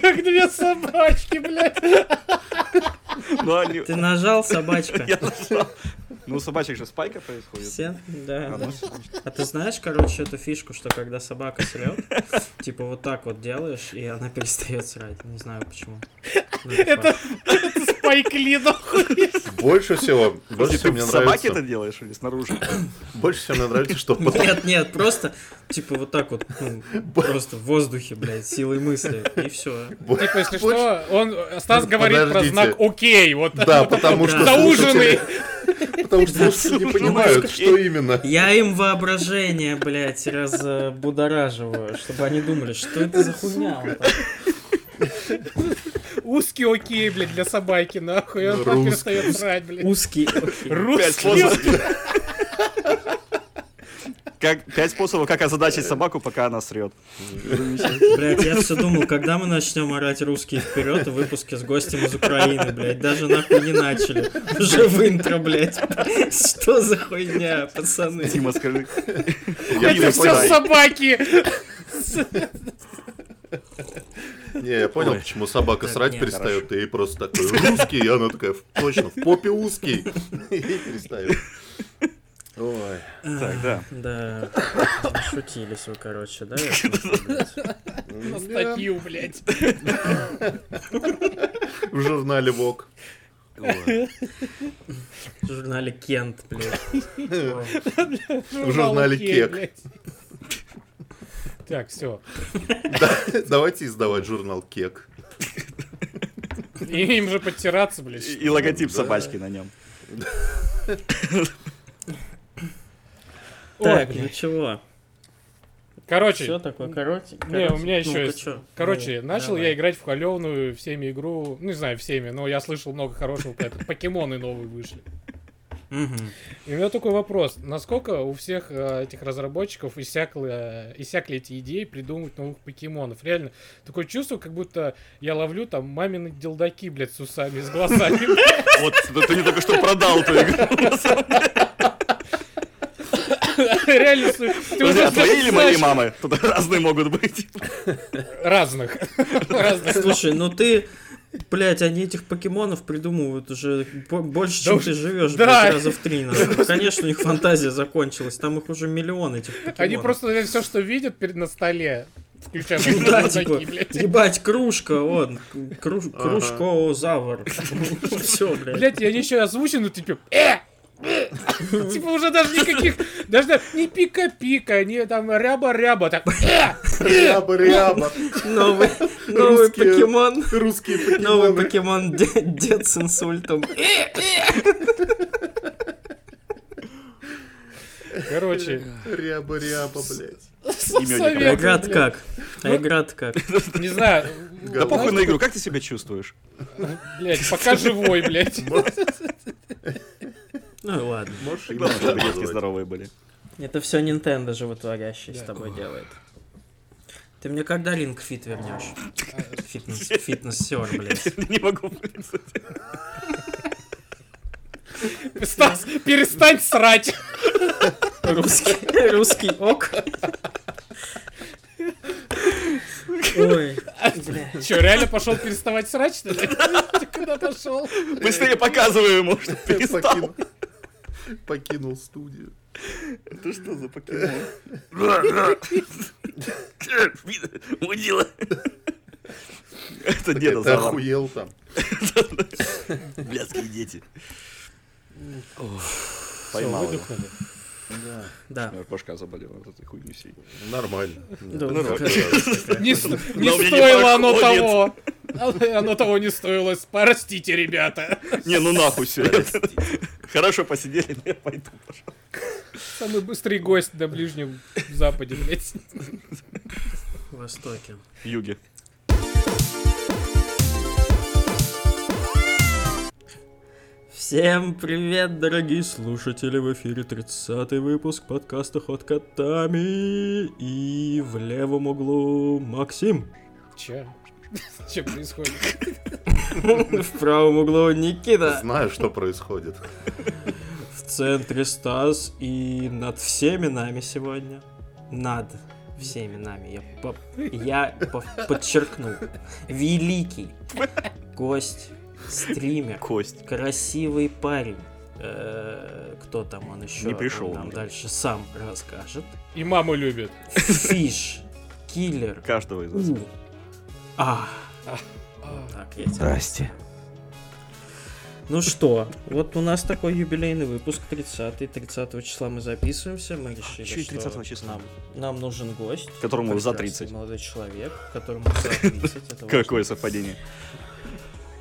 Как две собачки, блядь. Ну, они... Ты нажал, собачка. Я нажал. Ну, у собачек же спайка происходит. Все? Да. А, да. ну. А ты знаешь, короче, эту фишку, что когда собака срет, типа вот так вот делаешь, и она перестает срать. Не знаю почему. Ну, Это, это Спайк Ли, нахуй. Больше всего, больше всего мне в собаке это нравится, делаешь или снаружи? больше всего мне нравится, что Нет, нет, просто типа вот так вот, ну, просто в воздухе, блядь, силой мысли, и все. Типа, если что, он, Стас говорит про знак окей, вот. Да, потому что Зауженный. Потому что слушатели не понимают, что именно. Я им воображение, блядь, разбудораживаю, чтобы они думали, что это за хуйня. Узкий окей, блядь, для собаки, нахуй. Он так перестает срать, блядь. Узкий, окей. Пять Русский. способов. Как, пять способов, как озадачить собаку, пока она срет. Блять, я все думал, когда мы начнем орать русские вперед в выпуске с гостем из Украины, блядь, даже нахуй не начали. Уже в интро, блядь. Что за хуйня, пацаны? Дима, скажи. Я Это все собаки. Не, я понял, Ой. почему собака Так, срать нет, перестает, и просто такой русский, и она такая, точно, в попе узкий. И перестает. Ой. Так, да. Да, шутились вы, короче, да? блядь? На статью, блядь. В журнале ВОК. Ой. В журнале Кент, блядь. В журнале Кек. Так, все. Давайте издавать журнал Кек. И им же подтираться, блядь. И, логотип собачки на нем. Так, ну чего? Короче, Все такое короче? Не, у меня еще есть. Короче, начал я играть в хваленую всеми игру. Ну, не знаю, всеми, но я слышал много хорошего про это. Покемоны новые вышли. И у меня такой вопрос. Насколько у всех э, этих разработчиков иссякли, иссякли эти идеи придумывать новых покемонов? Реально, такое чувство, как будто я ловлю там мамины делдаки, блядь, с усами, с глазами. Вот, да ты не только что продал эту игру. Реально, ты Подожди, уже а твои или мои знаешь, мамы? Тут разные могут быть. Разных. Разных. Слушай, ну ты, блядь, они этих покемонов придумывают уже бо- больше, Да чем уж- ты живешь, да. блядь, раза в три. Конечно, у них фантазия закончилась, там их уже миллион этих покемонов. Они просто все, что видят перед на столе, включая да, типа, ебать, кружка, он, круж- кружкозавр. Все, блядь. Блять, они еще озвучены, типа, э! Э!» Типа уже даже никаких, даже да, не пика-пика, не там ряба-ряба, так! Ряба-ряба. Новый, новый покемон. Русские Новый покемоны. покемон де- дед с инсультом. Короче, Ряба-ряба, блядь. А блядь. как? А игра-то как? Не знаю, Да похуй на игру, как ты себя чувствуешь? блять, пока живой, блять. Ну ладно. Можешь имя чтобы здоровые были. Это все Nintendo животворящий с тобой делает. Ты мне когда Ring Fit вернешь? Фитнес, фитнес-сер, блядь. Не могу. Стас, перестань срать. Русский, русский ок. Ой, бля. Че, реально пошел переставать срать, что ли? Ты куда пошел? Быстрее показываю ему, что перестал. Покинул- студию. Это что за покемон? Мудила. Это деда Ты зовут. охуел там. Блядские дети. Поймал. его. выдохнули. Да. Меня башка заболела от этой хуйни всей. Нормально. Да, Ну, Не, стоило оно того. Оно того не стоило. Простите, ребята. Не, ну нахуй все. Хорошо посидели, но я пойду, пожалуй. Самый быстрый гость на Ближнем Западе, блядь. Востоке. Юге. Всем привет, дорогие слушатели! В эфире 30 выпуск подкаста Ход Котами. И в левом углу Максим. Че? Че происходит? В правом углу Никита. Знаю, что происходит. В центре Стас. И над всеми нами сегодня, над всеми нами, я, по- я по- подчеркну, великий гость, стример, Кость. красивый парень. Э, Кто там он еще? Не пришел Он нам дальше сам расскажет. И маму любит. Фиш, киллер, Каждого из нас. А. Так, я тебя Здрасте. Ну что, вот у нас такой юбилейный выпуск, 30 30 числа мы записываемся, мы решили, чё и что 30 числа? Нам, нам нужен гость. Которому за прекрасный 30. молодой человек, которому за 30. это важно. Какое совпадение.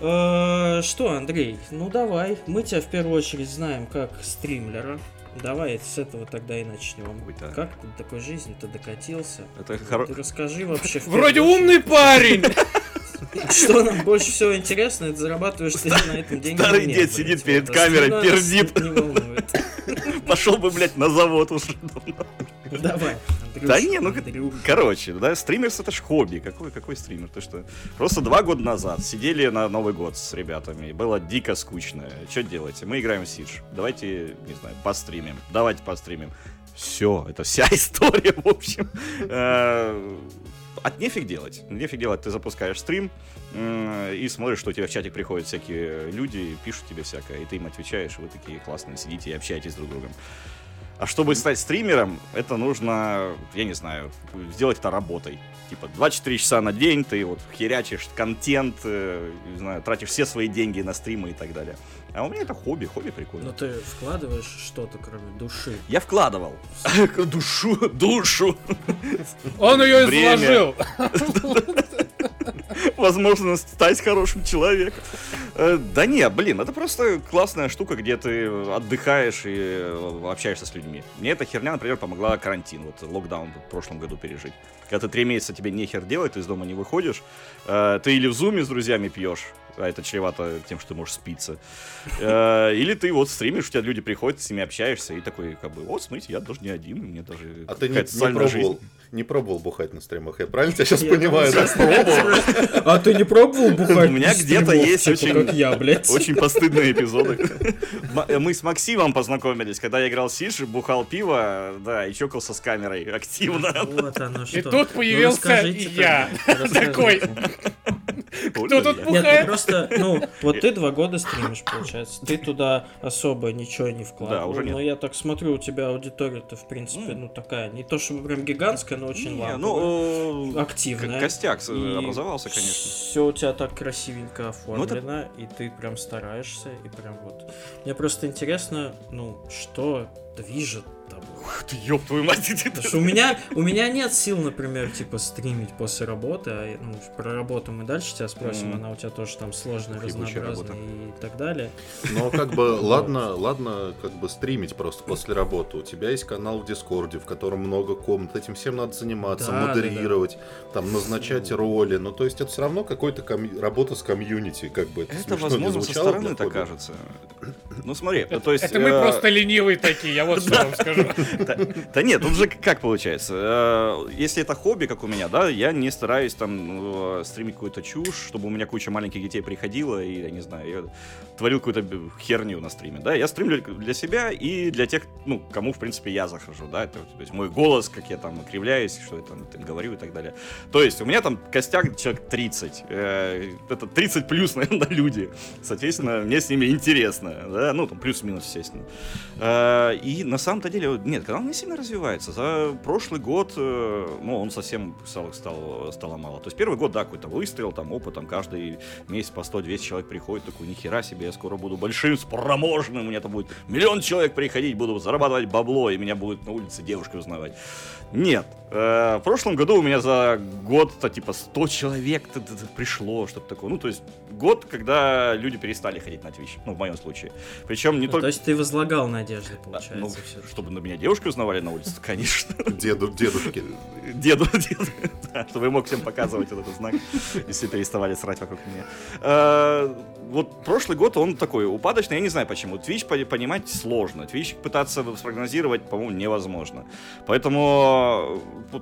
Э, Что, Андрей, ну давай, мы тебя в первую очередь знаем как стримлера. Давай с этого тогда и начнем. Ой, да. Как ты до такой жизни-то докатился? Это Ты хоро... расскажи вообще. Вроде умный парень! Что нам больше всего интересно, это зарабатываешь ты на этом деньги. старый дед сидит перед камерой, пердит. Пошел бы, блядь, на завод уже. Давай, Андрюш, Да не, ну, Андрюш. Короче, да, стримерс это ж хобби. Какой, какой стример? Ты что? Просто два года назад сидели на Новый год с ребятами. Было дико скучно. Что делаете? Мы играем в Сидж. Давайте, не знаю, постримим. Давайте постримим. Все, это вся история, в общем. Э, От нефиг делать. Нефиг делать, ты запускаешь стрим м, и смотришь, что у тебя в чатик приходят всякие люди, пишут тебе всякое, и ты им отвечаешь, вы такие классные сидите и общаетесь друг с другом. А чтобы стать стримером, это нужно, я не знаю, сделать это работой. Типа 24 часа на день ты вот херячишь контент, э, не знаю, тратишь все свои деньги на стримы и так далее. А у меня это хобби, хобби прикольно. Но ты вкладываешь что-то, кроме души. Я вкладывал душу, душу, Он ее изложил. возможность стать хорошим человеком. Э, Да не, блин, это просто классная штука, где ты отдыхаешь и э, общаешься с людьми. Мне эта херня, например, помогла карантин, вот локдаун в прошлом году пережить. Когда ты три месяца тебе нехер делать, ты из дома не выходишь, э, ты или в зуме с друзьями пьешь, а это чревато тем, что ты можешь спиться, э, или ты вот стримишь, у тебя люди приходят, с ними общаешься, и такой, как бы, вот, смотрите, я даже не один, меня даже А ты не, не пробовал, жизнь. не пробовал бухать на стримах? Я правильно тебя сейчас Я понимаю? да? А ты не пробовал бухать? У меня где-то есть типа, очень- Как я, блядь. Очень постыдные эпизоды. Мы с Максимом познакомились, когда я играл в Сидж, бухал пиво, да, и чокался с камерой активно. Вот оно что. И тут появился Ну, расскажите и я. Такой. Кто тут Нет, Бухает. ты просто, ну, вот ты два года стримишь, получается. Ты туда особо ничего не вкладывал. Да, уже нет. Но я так смотрю, у тебя аудитория-то, в принципе, ну, такая, не то чтобы прям гигантская, но очень Не, ламповая. ну, э, активная. костяк образовался, конечно. Все у тебя так красивенько Ну, оформлено, и ты прям стараешься, и прям вот. Мне просто интересно, ну, что движет тобой. Ух ты, ёб твою мать, Потому у меня, у меня нет сил, например, типа стримить после работы, а ну, про работу мы дальше тебя спросим, Мгм. она у тебя тоже там сложная, Ебучая разнообразная и так далее. Но как бы, ладно, ладно, как бы стримить просто после работы. У тебя есть канал в Дискорде, в котором много комнат. Этим всем надо заниматься, Да, да, модерировать, там назначать Фу. роли. Ну, то есть это все равно какой-то комью- работа с комьюнити, как бы это, Это, возможно, со стороны так кажется. Ну, смотри, то есть... Это мы э, просто ленивые такие, я вот что вам скажу. Да, нет, тут же как получается? Э, Если это хобби, как у меня, да, я не стараюсь там э, стримить какую-то чушь, чтобы у меня куча маленьких детей приходила, и, я не знаю, творил какую-то херню на стриме, да. Я стримлю для себя и для тех, ну, кому, в принципе, я захожу, да. То есть мой голос, как я там кривляюсь, что я там, говорю и так далее. То есть у меня там костяк человек 30. э, Это 30 плюс, наверное, люди. Соответственно, мне с ними интересно, да, ну, там плюс-минус, естественно. И на самом-то деле, нет, канал не сильно развивается. За прошлый год, э, ну, он совсем стал, стал, стало мало. То есть первый год, да, какой-то выстрел, там, опыт, там, каждый месяц по 100-200 человек приходит, такой, нихера себе, я скоро буду большим, спроможным, у меня там будет миллион человек приходить, буду зарабатывать бабло, и меня будут на улице девушки узнавать. Нет. Э, В прошлом году у меня за год-то типа 100 человек пришло, что-то такое. Ну, то есть год, когда люди перестали ходить на Twitch, ну, в моем случае. Причем не Ну, только... То есть ты возлагал надежды, Ну, получается, все. чтобы на меня девушки узнавали на улице, конечно. Деду, дедушки. Деду, деду, да, чтобы я мог всем показывать вот этот знак, и все переставали срать вокруг меня. Э, Вот прошлый год он такой упадочный, я не знаю почему. Twitch по- понимать сложно. Twitch пытаться спрогнозировать, по-моему, невозможно. Поэтому э,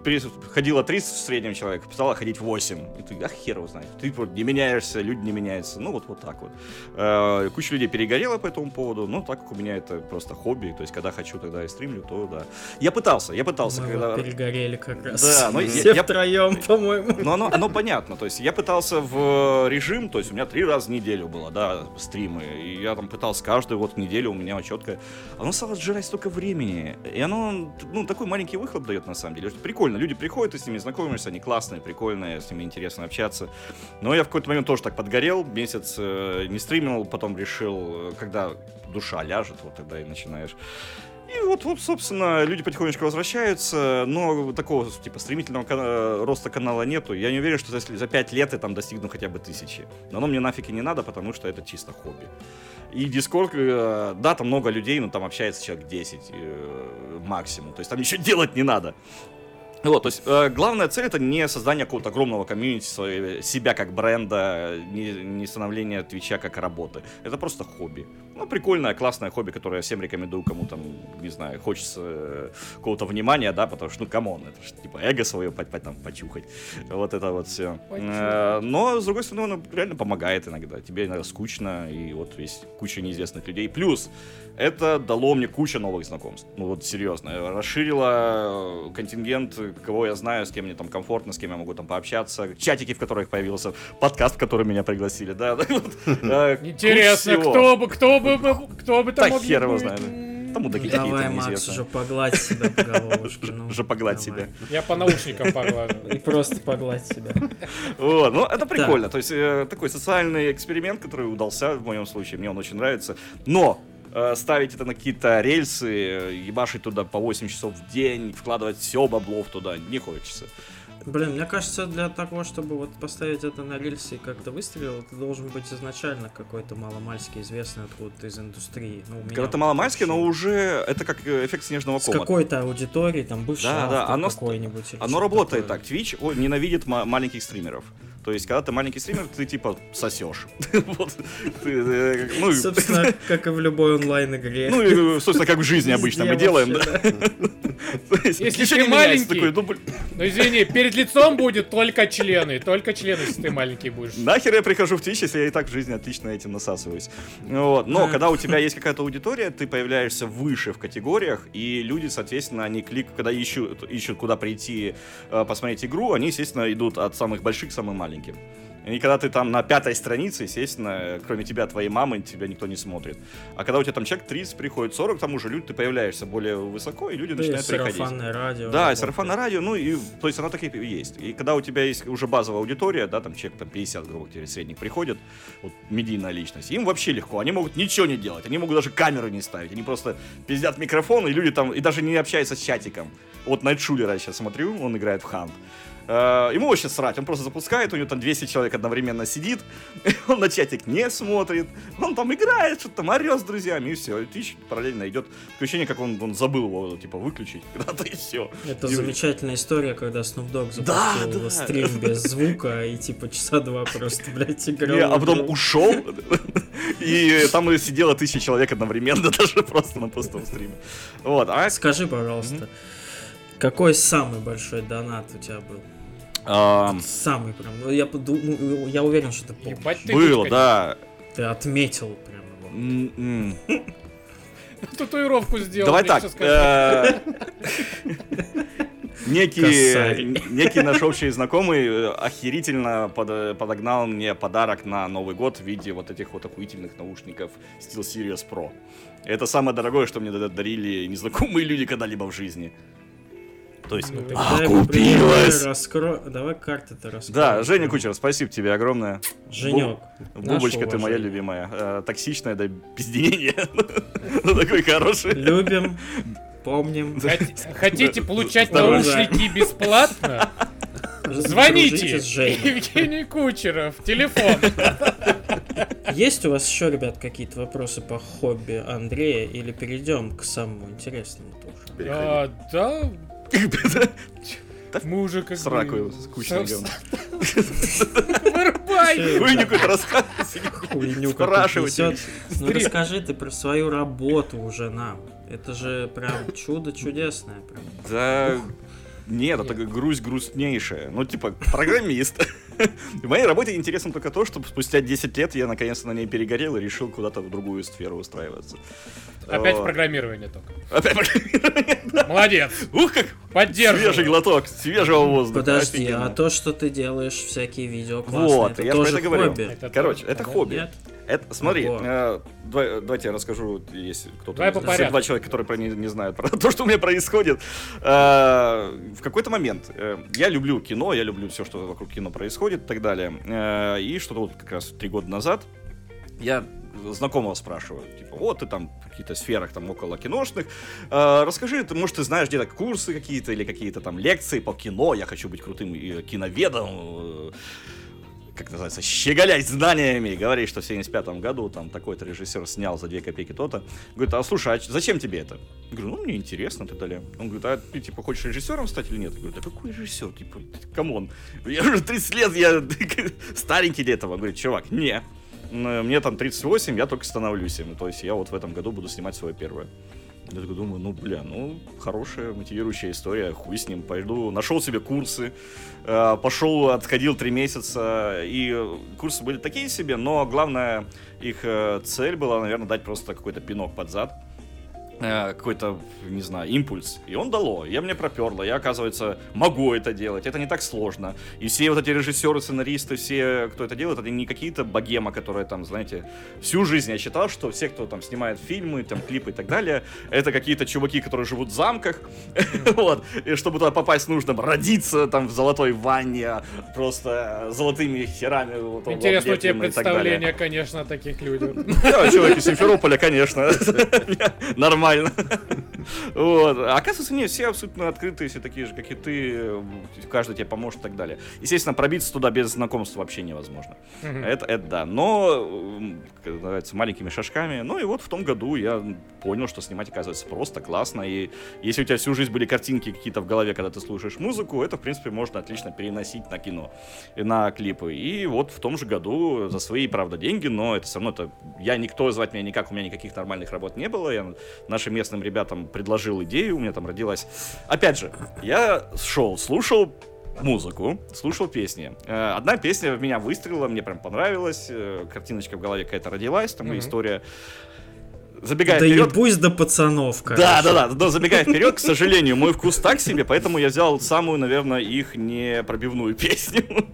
ходило 30 в среднем человек, стало ходить 8. И ты, ах, хер его знает. Ты не меняешься, люди не меняются. Ну, вот, вот так вот. Э, Куча людей перегорела по этому поводу, но так как у меня это просто хобби, то есть, когда хочу, тогда и стримлю, то да. Я пытался, я пытался, Мы когда... вот перегорели как раз. Да, но Все я- втроем, по-моему. Но оно, оно понятно, то есть я пытался в режим, то есть у меня три раза в неделю было, да, стримы, и я там пытался каждую вот неделю у меня четко, оно стало сжирать столько времени, и оно, ну, такой маленький выхлоп дает на самом деле, прикольно, люди приходят, ты с ними знакомишься, они классные, прикольные, с ними интересно общаться, но я в какой-то момент тоже так подгорел, месяц э, не стримил, потом решил, э, когда душа ляжет, вот тогда и начинаешь и вот, вот, собственно, люди потихонечку возвращаются, но такого, типа, стремительного кана- роста канала нету. Я не уверен, что если за 5 лет я там достигну хотя бы тысячи. Но оно мне нафиг и не надо, потому что это чисто хобби. И Discord, э, да, там много людей, но там общается человек 10 э, максимум. То есть там ничего делать не надо. Вот, то есть э, главная цель это не создание какого-то огромного комьюнити, себя как бренда, не, не становление Твича как работы. Это просто хобби. Ну, прикольное, классное хобби, которое я всем рекомендую, кому там, не знаю, хочется э, какого-то внимания, да, потому что, ну, come on, это же типа эго свое по- по- там, почухать. Вот это вот все. Почухать. но, с другой стороны, оно реально помогает иногда. Тебе иногда скучно, и вот есть куча неизвестных людей. Плюс, это дало мне кучу новых знакомств. Ну вот серьезно. Расширило э, контингент, кого я знаю, с кем мне там комфортно, с кем я могу там пообщаться. Чатики, в которых появился. Подкаст, в который меня пригласили, да. э, Интересно, кто бы, кто бы, кто бы там мог хер его знает. Там мудаки Давай, какие-то Макс, неизвестные. уже погладь себя по головушке. ну, Уже погладь давай. себя. Я по наушникам поглажу. И просто погладь себя. Вот, ну это прикольно. То есть э, такой социальный эксперимент, который удался в моем случае, мне он очень нравится. Но ставить это на какие-то рельсы, э, ебашить туда по 8 часов в день, вкладывать все бабло в туда не хочется. Блин, мне кажется, для того, чтобы вот поставить это на рельсы и как-то выстрелил, ты должен быть изначально какой-то маломальски известный откуда-то из индустрии. Ну, у меня Когда вот ты маломальский, вообще. но уже это как э, эффект снежного С кома. какой-то аудиторией, там, бывший Да, да, оно какой-нибудь. Оно работает такое. так. Twitch о, ненавидит ма- маленьких стримеров. То есть, когда ты маленький стример, ты типа сосешь. Э, Ну, Собственно, как и в любой онлайн-игре. ну, и, собственно, как в жизни обычно мы делаем. да. Если ты маленький- ну, Ну извини, перед лицом будет только члены. Только члены, если ты маленький будешь. Нахер я прихожу в Twitch, если я и так в жизни отлично этим насасываюсь. Вот. Но Да. когда у тебя есть какая-то аудитория, ты появляешься выше в категориях, и люди, соответственно, они клик, когда ищут, ищут куда прийти э, посмотреть игру, они, естественно, идут от самых больших к самым маленьким. И когда ты там на пятой странице, естественно, кроме тебя, твоей мамы, тебя никто не смотрит. А когда у тебя там человек 30 приходит, 40, там уже люди, ты появляешься более высоко, и люди Да и начинают приходить. сарафанное радио. Да, и сарафанное радио, ну и, то есть оно так и есть. И когда у тебя есть уже базовая аудитория, да, там человек там 50, грубо говоря, средних приходит, вот медийная личность, им вообще легко, они могут ничего не делать, они могут даже камеру не ставить, они просто пиздят микрофон, и люди там, и даже не общаются с чатиком. Вот Найтшулера я сейчас смотрю, он играет в Хант. Э, Ему вообще срать, он просто запускает, у него там 200 человек одновременно сидит, он на чатик не смотрит, он там играет, что-то там орет с друзьями, и все. И параллельно идет. Ощущение, как он, он забыл его, типа, выключить когда-то, и все. Это И- замечательная история, когда Snoop Dogg Да, запустил да. стрим без звука и типа часа два просто, блядь, играл. Не, а потом ушел, и там сидело тысяча человек одновременно, даже просто на пустом стриме. Вот, а Скажи, пожалуйста, какой самый большой донат у тебя был? Ам, Самый прям. ну, Я, поду- ну, я уверен, что ты помнишь. Ебать ты было, да. Ты отметил прям его. М-м. Татуировку сделал. Давай так. э, Некий, некий наш общий знакомый э, охерительно под- подогнал мне подарок на Новый год в виде вот этих вот охуительных наушников SteelSeries Pro. Это самое дорогое, что мне дарили незнакомые люди когда-либо в жизни. То есть, Ну, а, дай купилась! пример, раскро- Давай карты-то раскрой. Да, Женя Кучер, спасибо тебе огромное. Женек. Бубочка, наше ты моя любимая. Э, Токсичная до пизденения. Ну, такой хороший. Любим, помним. Хот- Хотите получать наушники бесплатно? Звоните! Евгений Кучеров, телефон. Есть у вас еще, ребят, какие-то вопросы по хобби Андрея или перейдем к самому интересному тоже? А, Да, мы уже как Сраку бы... скучно говно. Вырубай! Хуйню какую-то Спрашивать. несет. Ну расскажи ты про свою работу уже нам. Это же прям чудо чудесное. Прям. Да нет, это грусть грустнейшая. Ну, типа, программист. В моей работе интересно только то, что спустя 10 лет я наконец-то на ней перегорел и решил куда-то в другую сферу устраиваться. Опять программирование только. Опять программирование. Молодец. Ух, как свежий Поддерживаю. глоток свежего воздуха. Подожди, Офигенно. а то, что ты делаешь всякие видео классные, Вот, это я тоже это говорю. хобби? Это Короче, это хобби. Нет? Это, смотри, э, давай- давайте я расскажу, если кто-то... Давай по если порядку. Два человека, которые про не, не знают про то, что у меня происходит. Э, в какой-то момент э, я люблю кино, я люблю все, что вокруг кино происходит и так далее. Э, и что-то вот как раз три года назад я знакомого спрашиваю, типа, вот ты там в каких-то сферах там около киношных, э, расскажи, ты, может, ты знаешь где-то курсы какие-то или какие-то там лекции по кино, я хочу быть крутым э, киноведом, э, как называется, щеголять знаниями, говорить, что в 75 году там такой-то режиссер снял за 2 копейки то-то. Говорит, а слушай, а зачем тебе это? Я говорю, ну, мне интересно, и далее. Он говорит, а ты, типа, хочешь режиссером стать или нет? Я говорю, да какой режиссер? Типа, come on, я уже 30 лет, я старенький для этого. Он говорит, чувак, не, мне там 38, я только становлюсь им. То есть я вот в этом году буду снимать свое первое. Я такой думаю, ну, бля, ну, хорошая, мотивирующая история, хуй с ним, пойду. Нашел себе курсы, э, пошел, отходил три месяца, и курсы были такие себе, но главная их э, цель была, наверное, дать просто какой-то пинок под зад, какой-то, не знаю, импульс. И он дало. Я мне проперло. Я, оказывается, могу это делать. Это не так сложно. И все вот эти режиссеры, сценаристы, все, кто это делает, это не какие-то богема, которые там, знаете, всю жизнь я считал, что все, кто там снимает фильмы, там, клипы и так далее, это какие-то чуваки, которые живут в замках. Вот. И чтобы туда попасть, нужно родиться там в золотой ванне, просто золотыми херами. Интересно далее. представление, конечно, о таких людях. Человек из Симферополя, конечно. Нормально. online。Вот. А оказывается, нет, все абсолютно открытые, все такие же, как и ты. Каждый тебе поможет и так далее. Естественно, пробиться туда без знакомства вообще невозможно. Это, это да. Но, м, как называется, маленькими шажками. Ну и вот в том году я понял, что снимать оказывается просто классно. И если у тебя всю жизнь были картинки какие-то в голове, когда ты слушаешь музыку, это, в принципе, можно отлично переносить на кино, и на клипы. И вот в том же году за свои, правда, деньги, но это все равно, это, я никто звать меня никак, у меня никаких нормальных работ не было. Я нашим местным ребятам предложил идею, у меня там родилась. Опять же, я шел, слушал музыку, слушал песни. Э, Одна песня в меня выстрелила, мне прям понравилась, э, картиночка в голове какая-то родилась, там Мгм. история. Забегая Да вперед, ебусь до пацанов, короче. да, да, да, но забегая вперед, к сожалению, мой вкус так себе, поэтому я взял самую, наверное, их непробивную песню.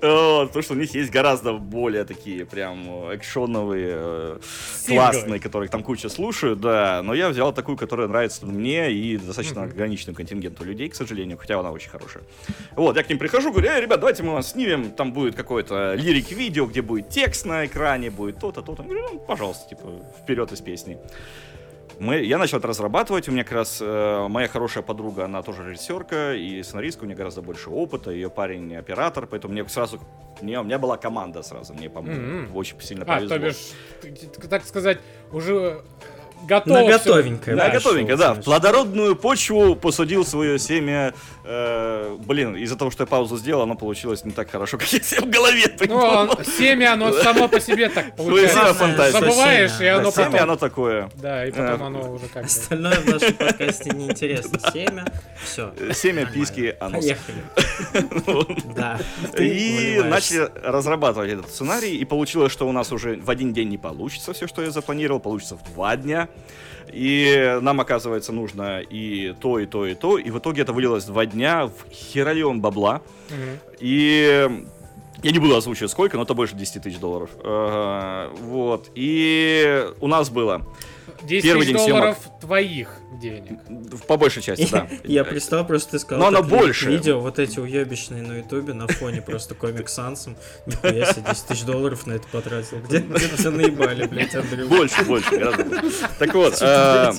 Потому что у них есть гораздо более такие прям экшоновые, э, классные, которых там куча слушают, да. Но я взял такую, которая нравится мне и достаточно ограниченному контингенту людей, к сожалению, хотя она очень хорошая. Вот, я к ним прихожу, говорю, эй, ребят, давайте мы вас снимем, там будет какое-то лирик-видео, где будет текст на экране, будет то-то, то-то. Говорю, ну, пожалуйста, типа, вперед из песни. Мы, я начал это разрабатывать, у меня как раз э, моя хорошая подруга, она тоже режиссерка и сценаристка, у нее гораздо больше опыта, ее парень оператор, поэтому мне сразу, не, у меня была команда сразу, мне пом- Мгм. очень сильно А, повезло. то бишь, так сказать, уже готово. На готовенькое. Да, пошел, готовенько, да. В плодородную почву посадил свое семя. Э, блин, из-за того, что я паузу сделал, оно получилось не так хорошо, как я себе в голове Ну, придумал. он- семя, оно само по себе так семя получается. фантазия. Забываешь, и оно Да, семя, потом... оно такое. Да, и потом Э, оно уже как. Остальное в нашем подкасте неинтересно. Семя, все. Семя, писки, анус. Поехали. Да. И начали разрабатывать этот сценарий, и получилось, что у нас уже в один день не получится все, что я запланировал, получится в два дня. И нам, оказывается, нужно и то, и то, и то. И в итоге это вылилось два дня в херолеон бабла. Мгм. И я не буду озвучивать сколько, но это больше 10 тысяч долларов. Вот. И у нас было 10 Первый тысяч день долларов твоих денег. в- по большей части, да. Я представил, просто ты сказал, Но ви- больше. видео, вот эти уебищные на ютубе на фоне просто комик Сансом. Нихуя себе, 10 тысяч долларов на это потратил. Где, тебя наебали, блядь, Андрюх? Больше, больше, гораздо больше. Так вот, э,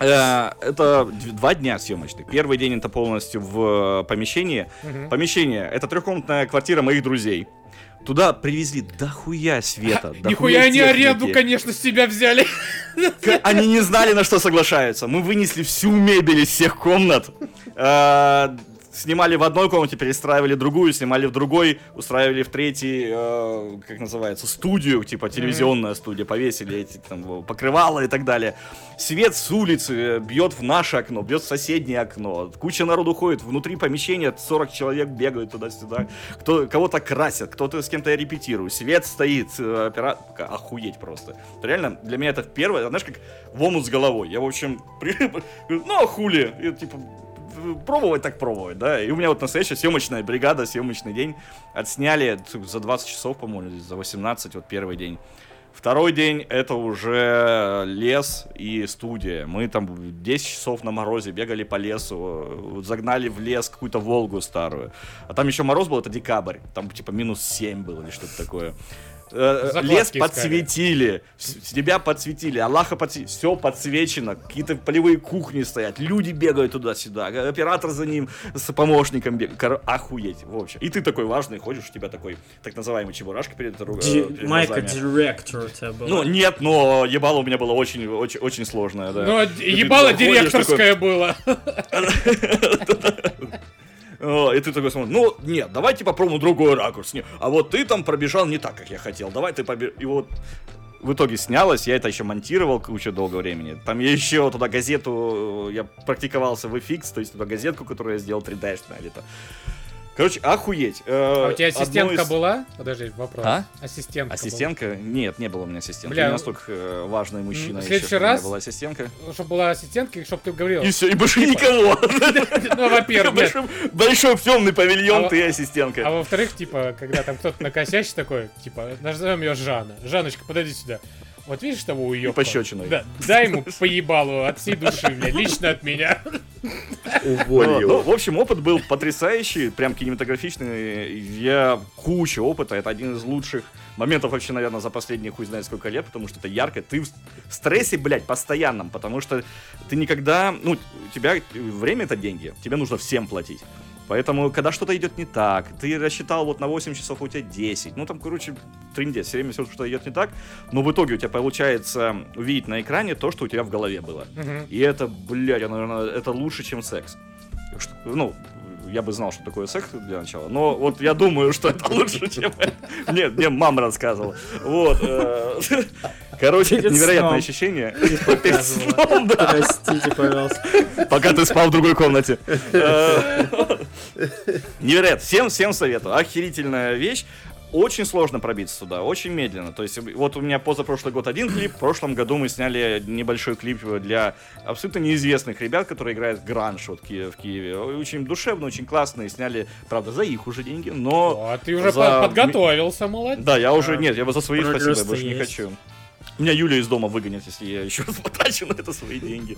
э, это дв- два дня съемочных. Первый день это полностью в э, помещении. Помещение это трехкомнатная квартира моих друзей. Туда привезли дохуя света. дохуя Нихуя они аренду, конечно, с тебя взяли. Они не знали, на что соглашаются. Мы вынесли всю мебель из всех комнат. Снимали в одной комнате, перестраивали другую, снимали в другой, устраивали в третьей, э, как называется, студию, типа телевизионная студия, повесили эти там покрывала и так далее. Свет с улицы э, бьет в наше окно, бьет в соседнее окно. Куча народу ходит, внутри помещения 40 человек бегают туда-сюда. Кто, кого-то красят, кто-то с кем-то репетирует. Свет стоит, э, опера... охуеть просто. Реально, для меня это первое, знаешь, как в омут с головой. Я, в общем, при... ну, а хули? И, типа, пробовать так пробовать, да. И у меня вот настоящая съемочная бригада, съемочный день. Отсняли за 20 часов, по-моему, за 18, вот первый день. Второй день это уже лес и студия. Мы там 10 часов на морозе бегали по лесу, загнали в лес какую-то Волгу старую. А там еще мороз был, это декабрь. Там типа минус 7 было или что-то такое. Э, Закладки лес искали. подсветили, тебя подсветили, Аллаха подсветили, все подсвечено, какие-то полевые кухни стоят, люди бегают туда-сюда, оператор за ним с помощником бегает, Кор... охуеть, в общем. И ты такой важный, ходишь, у тебя такой так называемый чебурашка перед, э, перед Майка директор у тебя был. Ну, нет, но ебало у меня было очень, очень, очень сложное, да. Ну, ебало директорское было. И ты такой смотришь, ну, нет, давайте попробуем другой ракурс. А вот ты там пробежал не так, как я хотел. Давай ты побеж... И вот в итоге снялось, я это еще монтировал кучу долго времени. Там я еще туда газету, я практиковался в FX, то есть туда газетку, которую я сделал 3D-шная где-то. Короче, охуеть. Э, а у тебя ассистентка из... была? Подожди, вопрос. А? Ассистентка. Ассистентка? Была? Нет, не было у меня ассистентки. Бля, не настолько э, важный мужчина. В следующий еще, раз. была ассистентка. Чтобы была ассистентка, и чтобы ты говорил. И все, и больше типа. никого. Ну, во-первых. Большой темный павильон, а ты ассистентка. А во-вторых, типа, когда там кто-то накосячит такой, типа, назовем ее Жанна. Жанночка, подойди сюда. Вот видишь того уебка? Пощечиной. Да, дай ему поебалу от всей души, бля, лично от меня. Уволил. Ну, в общем, опыт был потрясающий, прям кинематографичный. Я куча опыта, это один из лучших моментов вообще, наверное, за последние хуй знает сколько лет, потому что это ярко. Ты в стрессе, блядь, постоянном, потому что ты никогда, ну, у тебя время это деньги, тебе нужно всем платить. Поэтому, когда что-то идет не так, ты рассчитал вот на 8 часов, а у тебя 10. Ну, там, короче, трендец, все время все что-то идет не так. Но в итоге у тебя получается увидеть на экране то, что у тебя в голове было. Uh-huh. И это, блядь, наверное, это лучше, чем секс. Ну, я бы знал, что такое секс для начала. Но вот я думаю, что это лучше, чем... Нет, мне мама рассказывала. Вот. Э, короче, невероятное ощущение. Простите, пожалуйста. Пока ты спал в другой комнате. Э, невероятно. Всем, всем советую. Охерительная вещь очень сложно пробиться сюда, очень медленно. То есть, вот у меня позапрошлый год один клип, в прошлом году мы сняли небольшой клип для абсолютно неизвестных ребят, которые играют гранж вот в Киеве. Очень душевно, очень классно, и сняли, правда, за их уже деньги, но... А ты уже за... подготовился, молодец. Да, я уже, нет, я бы за свои спасибо, я больше не хочу. Меня Юля из дома выгонит, если я еще потрачу на это свои деньги.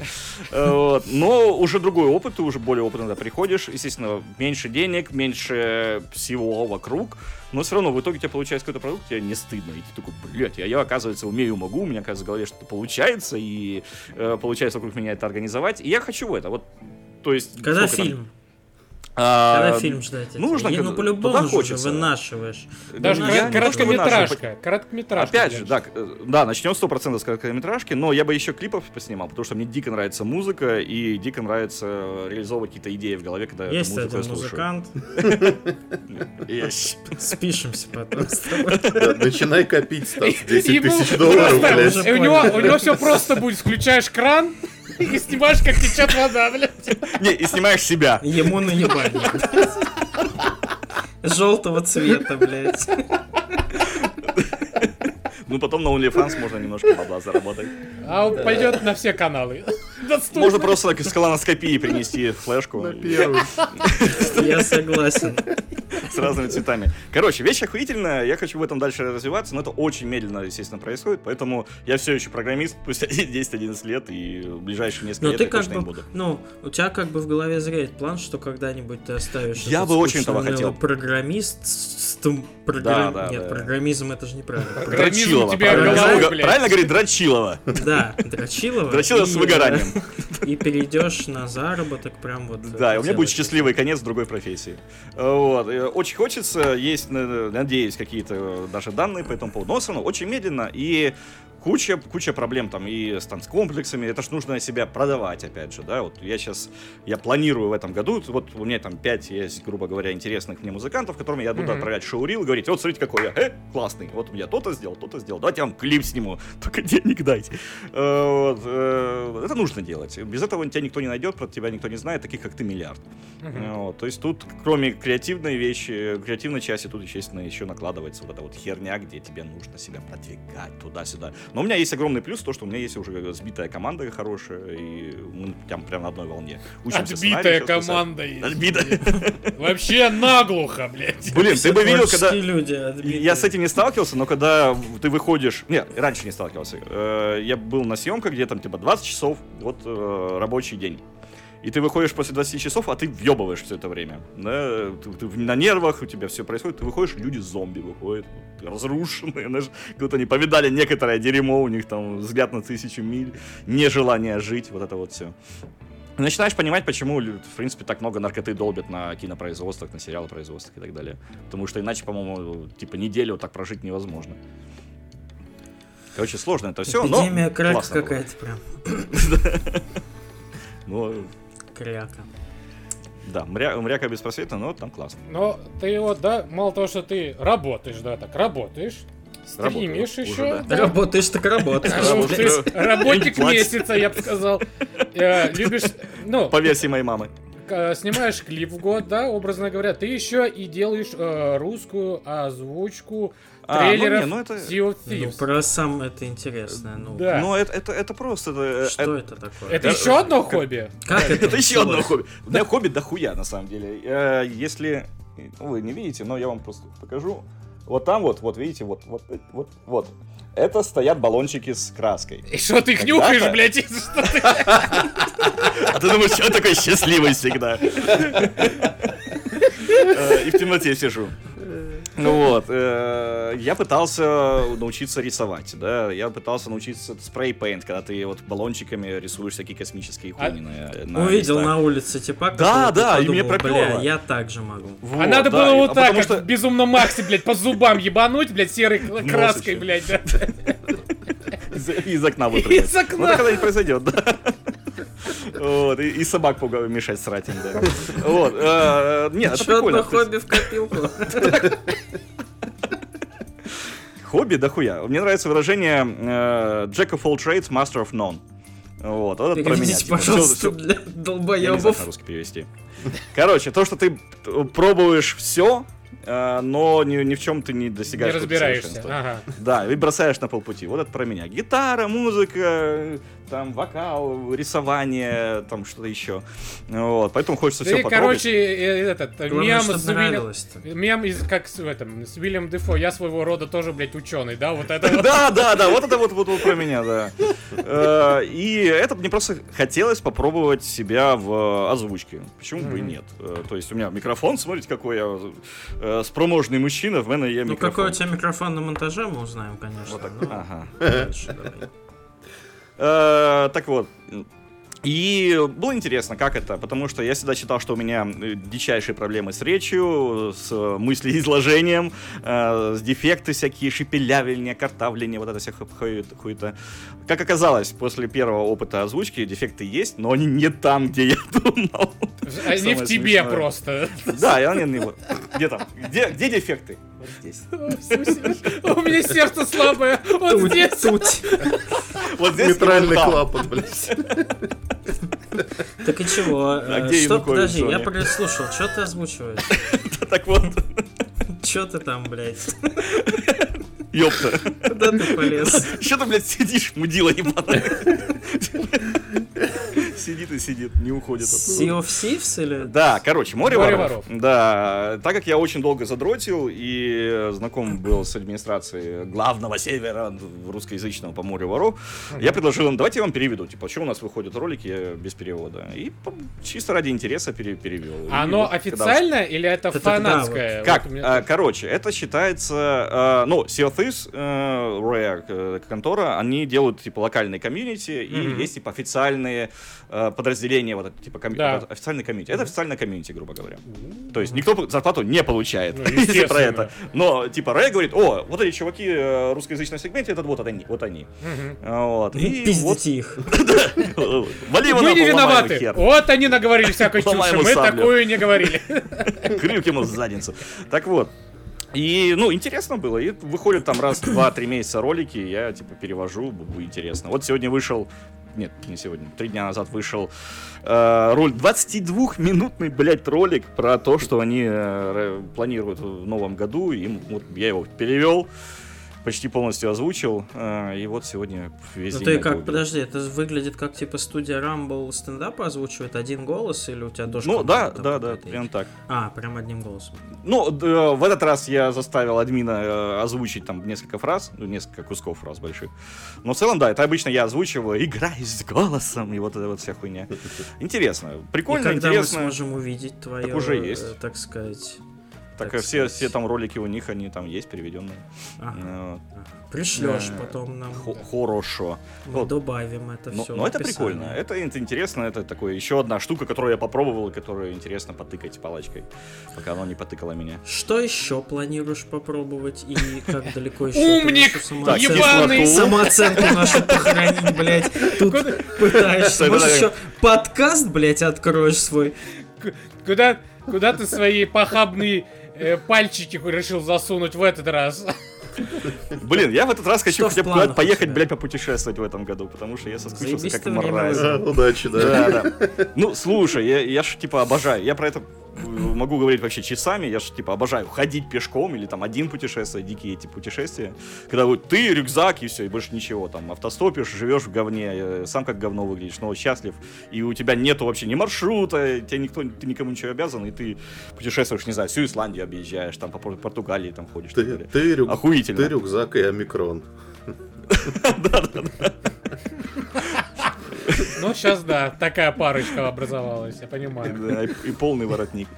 Э, вот. Но уже другой опыт, ты уже более опытно приходишь. Естественно, меньше денег, меньше всего вокруг. Но все равно в итоге у тебя получается какой-то продукт, тебе не стыдно. И ты такой, блядь, я, я оказывается, умею, могу, у меня, оказывается, в голове что-то получается, и э, получается вокруг меня это организовать. И я хочу в это. Вот, то есть... Когда фильм? Там? А, Когда фильм ждать? Нужно, и, ну по-любому хочется. вынашиваешь. Даже Вынашиваешь. короткометражка. Короткометражка. Опять же, да, э, да, начнем 100% с короткометражки, но я бы еще клипов поснимал, потому что мне дико нравится музыка, и дико нравится реализовывать какие-то идеи в голове, когда Есть эту музыку один музыкант. Есть. Спишемся потом Начинай копить, Стас, 10 тысяч долларов. У него все просто будет. Включаешь кран, и снимаешь, как течет вода, блядь. Не, и снимаешь себя. Ему наебать. Желтого цвета, блядь. Ну, потом на OnlyFans можно немножко бабла заработать. А он пойдет на все каналы. Можно просто с колоноскопии принести флешку. На первую. Я согласен с разными цветами. Короче, вещь охуительная, я хочу в этом дальше развиваться, но это очень медленно, естественно, происходит, поэтому я все еще программист, пусть 10-11 лет, и в ближайшие несколько но лет ты я как точно бы, не буду. Ну, у тебя как бы в голове зреет план, что когда-нибудь ты оставишь Я бы очень того хотел. программист с программ... Да, да, Нет, да. программизм это же неправильно. Дрочилова. Правильно, правильно говорит Дрочилова. Да, Дрочилова. Дрочилова с выгоранием. И перейдешь на заработок прям вот. Да, и у меня будет счастливый конец другой профессии. Вот очень хочется, есть, надеюсь, какие-то даже данные по этому поводу, но все равно очень медленно, и куча, куча проблем там и с танцкомплексами, это ж нужно себя продавать, опять же, да, вот я сейчас, я планирую в этом году, вот у меня там 5 есть, грубо говоря, интересных мне музыкантов, которым я буду Мгм. отправлять шоурил и говорить, вот смотрите, какой я, э, классный, вот я то-то сделал, то-то сделал, давайте я вам клип сниму, только денег дайте. Э, вот, э, это нужно делать, без этого тебя никто не найдет, про тебя никто не знает, таких как ты миллиард. Мгм. Вот, то есть тут, кроме креативной вещи, креативной части, тут, естественно, еще накладывается вот эта вот херня, где тебе нужно себя продвигать туда-сюда. Но у меня есть огромный плюс, то, что у меня есть уже сбитая команда хорошая, и мы прям, прям на одной волне. Учимся Отбитая команда есть. Отбитая. Вообще наглухо, блядь. Блин, ты бы видел, когда... Люди, отбитые. Я с этим не сталкивался, но когда ты выходишь... Не, раньше не сталкивался. Э, Я был на съемках, где там типа 20 часов, вот э, рабочий день. И ты выходишь после 20 часов, а ты въебываешь все это время. Да? Ты, ты на нервах, у тебя все происходит. Ты выходишь, люди зомби выходят, разрушенные. Знаешь, будто они повидали некоторое дерьмо, у них там взгляд на тысячу миль, нежелание жить, вот это вот все. Начинаешь понимать, почему, в принципе, так много наркоты долбят на кинопроизводствах, на сериалопроизводствах и так далее. Потому что иначе, по-моему, типа неделю так прожить невозможно. Короче, сложно это все, но Эпидемия крака классно было. какая-то прям. Ну, Кряка. да, мря, мряка беспросветно, но там классно. Но ты вот, да, мало того, что ты работаешь, да, так работаешь, стримишь Работаю еще. уже, Да работаешь, так работаешь. Есть Работник месяца, я бы сказал. Э, Любишь, ну, По версии моей мамы. к- снимаешь клип в год, да, образно говоря, ты еще и делаешь э, русскую озвучку А, ну трейлеров не, ну это- Sea of Ну, Thieves. про сам это интересное. Ну, Да. Но это, это, это просто... Это, что это- это такое? Это э, еще одно как- хобби? Как это это еще одно хобби. У меня хобби дохуя, на самом деле. Э, Если ну, вы не видите, но я вам просто покажу. Вот там вот, вот видите, вот, вот, вот, вот. Это стоят баллончики с краской. И что ты их Когда-то- нюхаешь, блядь? и что ты- А ты думаешь, что я такой счастливый всегда? Э, И в темноте сижу. Ну вот, э, я пытался научиться рисовать, да, я пытался научиться спрей-пейнт, когда ты вот баллончиками рисуешь всякие космические А- хуйни на, на Увидел листах. на улице типа, Да, да, и мне подумал. Бля, я так же могу. Вот, А надо да, было и- вот а так, как что в безумном Максе, блядь, по зубам ебануть, блядь, серой краской, блядь, да. из, из окна выпрыгнуть. Из окна. Вот это когда-нибудь произойдет, да. Вот, и, и собак пуга- мешать срать им, да. Вот, э, нет, это одно прикольно. есть хобби в копилку. Хобби дохуя. Мне нравится выражение э, Jack of all trades, master of none. Вот, вот это про меня. Типа, пожалуйста, всё- для Я не знаю, долбоебов. на русский перевести. Короче, то, что ты э, пробуешь все, но ни, ни в чем ты не Не достигаешь какого-то разбираешься. Ага. Да, и бросаешь на полпути. Вот это про меня. Гитара, музыка, там вокал, рисование, там что-то еще. Вот, поэтому хочется все Ты, короче, э, этот, Главное, мем с нравилось-то. Мем из, как с, в этом, с Уиллем Дефо. Я своего рода тоже, блядь, ученый, да? Вот это вот. Да, да, да, вот это вот, вот, про меня, да. Э, И это мне просто хотелось попробовать себя в озвучке. Почему бы и нет? Э, То есть у меня микрофон, смотрите, какой я э, спроможный мужчина, в мене є Ну, микрофон. какой у тебя микрофон на монтаже, мы узнаем, конечно. Вот так. Ну, Ага. Э, Так вот. И было интересно, как это, потому что я всегда считал, что у меня э, дичайшие проблемы с речью, с мыслеизложением, э, с дефекты всякие, шепелявление, картавление, вот это вся ху- ху- хуета. Как оказалось, после первого опыта озвучки дефекты есть, но они не там, где я думал. Они Самое в тебе смешное. просто. Да, и они вот. Где там? Где, где дефекты? Вот здесь. У меня сердце слабое. Вот здесь. тут. Вот здесь. Нейтральный клапан, блядь. Так и чего? А э, где Что, подожди, я прослушал, что ты озвучиваешь? Так вот, Что ты там, блядь? ёпта. Куда ты полез? Что ты, блядь, сидишь, мудила ебаная? Сидит и сидит, не уходит оттуда. Sea of Thieves или? Да, короче, море, Море воров. воров. Да, так как я очень долго задротил и знаком был с администрацией главного севера русскоязычного по морю воров, я предложил им, давайте я вам переведу. Типа, что у нас выходят ролики без перевода? И чисто ради интереса пере- перевел. И Оно вот когда официально или это фанатское? как? А, короче, это считается, э, ну, Sea of Thieves, э, Rare э, контора, они делают типа локальные комьюнити, и есть типа официальные э, подразделение, вот это, типа коми- Да. вот официальный комьюнити. Это официальная комьюнити, грубо говоря. То есть никто зарплату не получает, Ну, если про это. Но, типа, Рэй говорит, о, вот эти чуваки э, русскоязычном сегменте, это вот они. Вот они. Вот. И вот, Пиздите их. вали его Мы не виноваты. Вот они наговорили всякой чуши. ему Мы такую не говорили. Крюк ему в задницу. Так вот. И, ну, интересно было. И выходят там раз, два, три месяца ролики, я, типа, перевожу, интересно. Вот сегодня вышел, нет, не сегодня, три дня назад вышел э, роль, 22-минутный, блядь, ролик про то, что они э, планируют в новом году. И вот я его перевел, почти полностью озвучил, э, и вот сегодня весь Ну день ты как, убил. подожди, это выглядит как типа студия Rumble стендап озвучивает один голос или у тебя дошка? Ну, да, да, да, прям так. А, прям одним голосом. Ну, д- в этот раз я заставил админа э, озвучить там несколько фраз, ну, несколько кусков фраз больших. Но в целом, да, это обычно я озвучиваю, играю с голосом, и вот эта вот вся хуйня. Интересно, И прикольно, когда интересно. мы сможем увидеть твое, Так уже есть. э, так сказать... Так, так все, сказать. все там ролики у них, они там есть переведенные. Ага, Ну, ага. Пришлешь Э, потом нам. хо- Хорошо. Мы вот. добавим это Но, все. но это прикольно, это, ин- интересно, это такое еще одна штука, которую я попробовал, и которую интересно потыкать палочкой, пока оно не потыкало меня. Что еще планируешь попробовать и как далеко еще? Умник! ебаный! Самооценку нашу похоронить, блядь. Тут пытаешься. Это Может еще подкаст, блядь, откроешь свой? Куда, куда ты свои похабные пальчики решил засунуть в этот раз? Блин, я в этот раз хочу хотя бы поехать, блядь, попутешествовать в этом году, потому что я соскучился как мразь. Удачи, да. Ну, слушай, я, я ж типа обожаю. Я про это э, могу говорить вообще часами. Я ж типа обожаю ходить пешком или там один путешествие, дикие эти путешествия. Когда вот ты, рюкзак и все, и больше ничего. Там автостопишь, живешь в говне, э, сам как говно выглядишь, но счастлив. И у тебя нету вообще ни маршрута, тебе никто, ты никому ничего обязан, и ты путешествуешь, не знаю, всю Исландию объезжаешь, там по Пор- Португалии там ходишь. Ты, ты, рюк- Охуительно. ты рюкзак и омикрон. Ну, сейчас, да, такая парочка образовалась, я понимаю. Да, и, и полный воротник.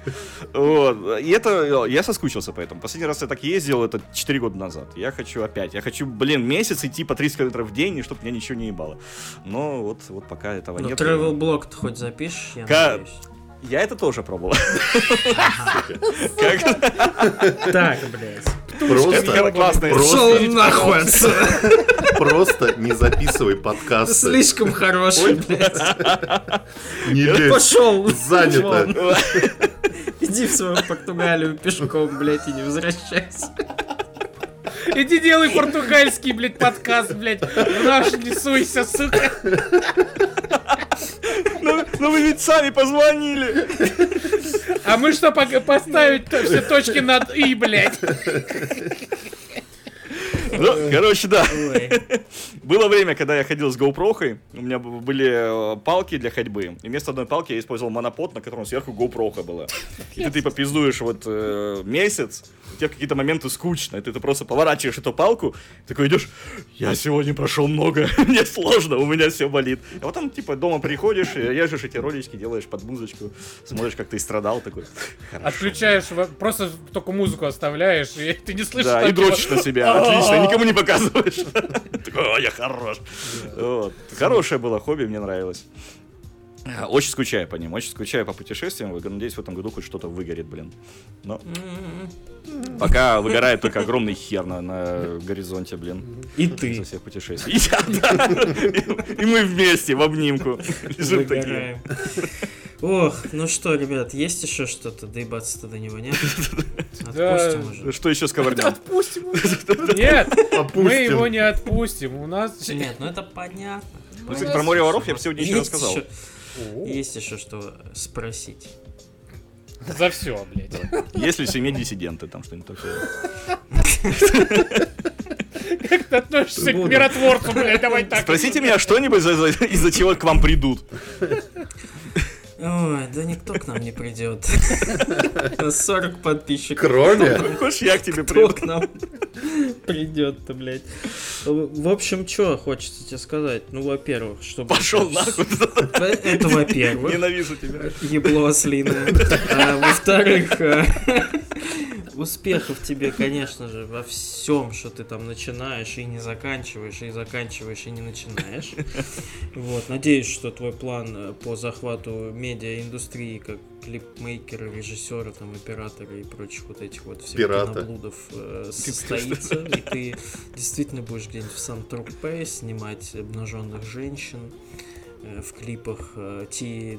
Вот. И это, я соскучился поэтому. Последний раз я так ездил, это 4 года назад. Я хочу опять. Я хочу, блин, месяц идти по 30 километров в день, и чтобы меня ничего не ебало. Но вот, вот пока этого Ну, нет. travel блог ты хоть запишешь, я Ка- надеюсь. Я это тоже пробовал. Как- Так, блядь. Просто. Просто- Шел нахуй отсюда. просто не записывай подкасты. Слишком хороший, блядь. Не лезь. Пошел. Занято. Иди в свою Португалию пешком, блядь, и не возвращайся. Иди делай португальский, блядь, подкаст, блядь. В наш не суйся, сука. Ну ну вы ведь сами позвонили. А мы что, поставить то- все точки над «и», блядь? Ну, короче, да. Ой. Было время, когда я ходил с GoPro, у меня были э, палки для ходьбы, и вместо одной палки я использовал монопод, на котором сверху GoPro была. И ты типа пиздуешь вот э, месяц, у тебя в какие-то моменты скучно, и ты, ты просто поворачиваешь эту палку, такой идешь, я сегодня прошел много, мне сложно, у меня все болит. А потом типа дома приходишь, режешь эти ролички, делаешь под музычку, смотришь, как ты страдал, такой, хорошо. Отключаешь, просто только музыку оставляешь, и ты не слышишь. Да, и типа, дрочишь на себя. Отлично, никому не показываешь. Такой, я хорош. Хорошее было хобби, мне нравилось. А, Очень скучаю по ним, очень скучаю по путешествиям. Надеюсь, в этом году хоть что-то выгорит, блин. Но М-м-м. пока выгорает только огромный хер на, на горизонте, блин. И Со ты. всех путешествий. И я, да. И- И мы вместе в обнимку. Лежим такие. Ох, ну что, ребят, есть еще что-то? Доебаться-то до него нет? Отпустим уже. Что еще сковырнем? Отпустим его. Нет, мы его не отпустим. У нас... Нет, ну это понятно. Ну, кстати, про море воров я бы сегодня еще рассказал. Еще- Есть еще что спросить. За все, блядь. Если в семье диссиденты, там что-нибудь такое. Как ты относишься к миротворцу, блядь, давай так. Спросите меня что-нибудь, за- за- из-за чего к вам придут. Ой, да никто к нам не придет. У нас 40 подписчиков. Кроме... Хочешь, я к тебе приду? к нам придет-то, блядь? В общем, что хочется тебе сказать? Ну, во-первых, чтобы... Пошел нахуй. Это во-первых. Ненавижу тебя. Ебло ослиное. А, во-вторых, а, Успехов тебе, конечно же, во всем, что ты там начинаешь и не заканчиваешь, и заканчиваешь и не начинаешь. Вот, надеюсь, что твой план э, по захвату медиаиндустрии, как клипмейкера, режиссера, там, оператора и прочих вот этих вот всех Пирата. киноблудов э, состоится, и ты действительно будешь где-нибудь в Сан-Тропе снимать обнаженных женщин э, в клипах э, Ти...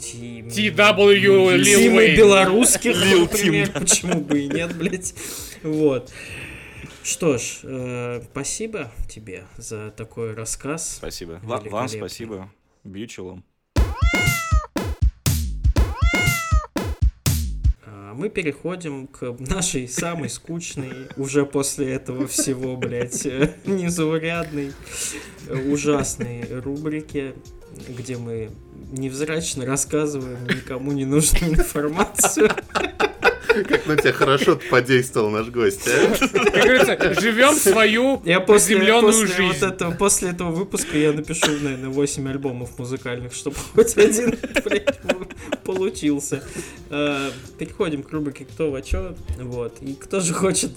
Ти... TW Wayne. белорусских, например, почему бы и нет, блядь. Вот. Что ж, э, спасибо тебе за такой рассказ. Спасибо. Ва- Вам спасибо. Бью Мы переходим к нашей самой скучной, уже после этого всего, блядь, незаурядной, ужасной рубрике, где мы невзрачно рассказываем никому не нужную информацию. Как на тебя хорошо подействовал наш гость, а? Как говорится, живем свою Я после, приземленную после, жизнь. вот этого, после этого выпуска я напишу, наверное, 8 альбомов музыкальных, чтобы хоть один, блядь, получился. Э, Переходим к рубрике «Кто во чё?». Вот. И кто же хочет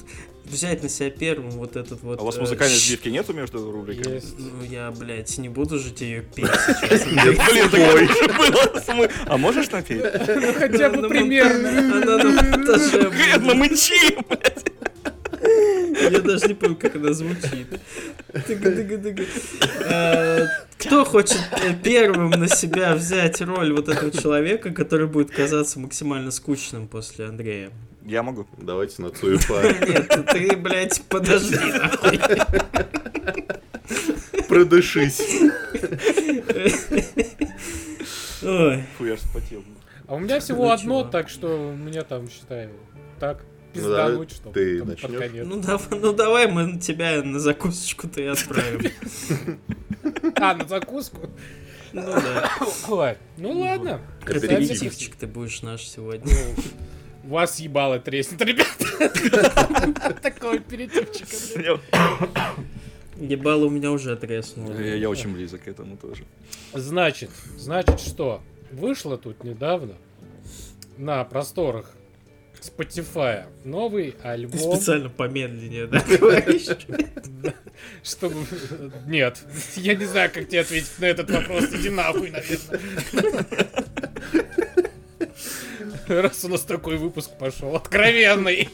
взять на себя первым вот этот вот... А у вас э, музыкальной сбивки нету между рубриками? Ну, я, блядь, не буду же тебе ее петь сейчас. Нет, блин, такое А можешь напеть? Ну хотя бы примерно. Она на монтаже. Вредно мычи, блядь. Я даже не помню, как она звучит. Э, Кто хочет э, первым на себя взять роль вот этого человека, который будет казаться максимально скучным после Андрея? Я могу. Давайте на Цуефа. Нет, ты, блядь, подожди, нахуй. Продышись. Ой, Фу, я вспотел. А у меня всего Ну, одно, так что мне там, считаю, так, Ну пиздануть, да, что ты там под конец. ну, дав- ну давай мы тебя на закусочку-то и отправим. А, на закуску? Ну да. Ну ладно. Аперитивчик ты будешь наш сегодня. Ну, вас ебало треснет, ребята. Такой аперитивчик. блин. Ебало у меня уже треснуло. Я очень близок к этому тоже. Значит, значит что? Вышло тут недавно на просторах Spotify новый Ты альбом. специально помедленнее, да, говоришь? Чтобы... Нет, я не знаю, как тебе ответить на этот вопрос. Иди нахуй, наверное. Раз у нас такой выпуск пошел, откровенный.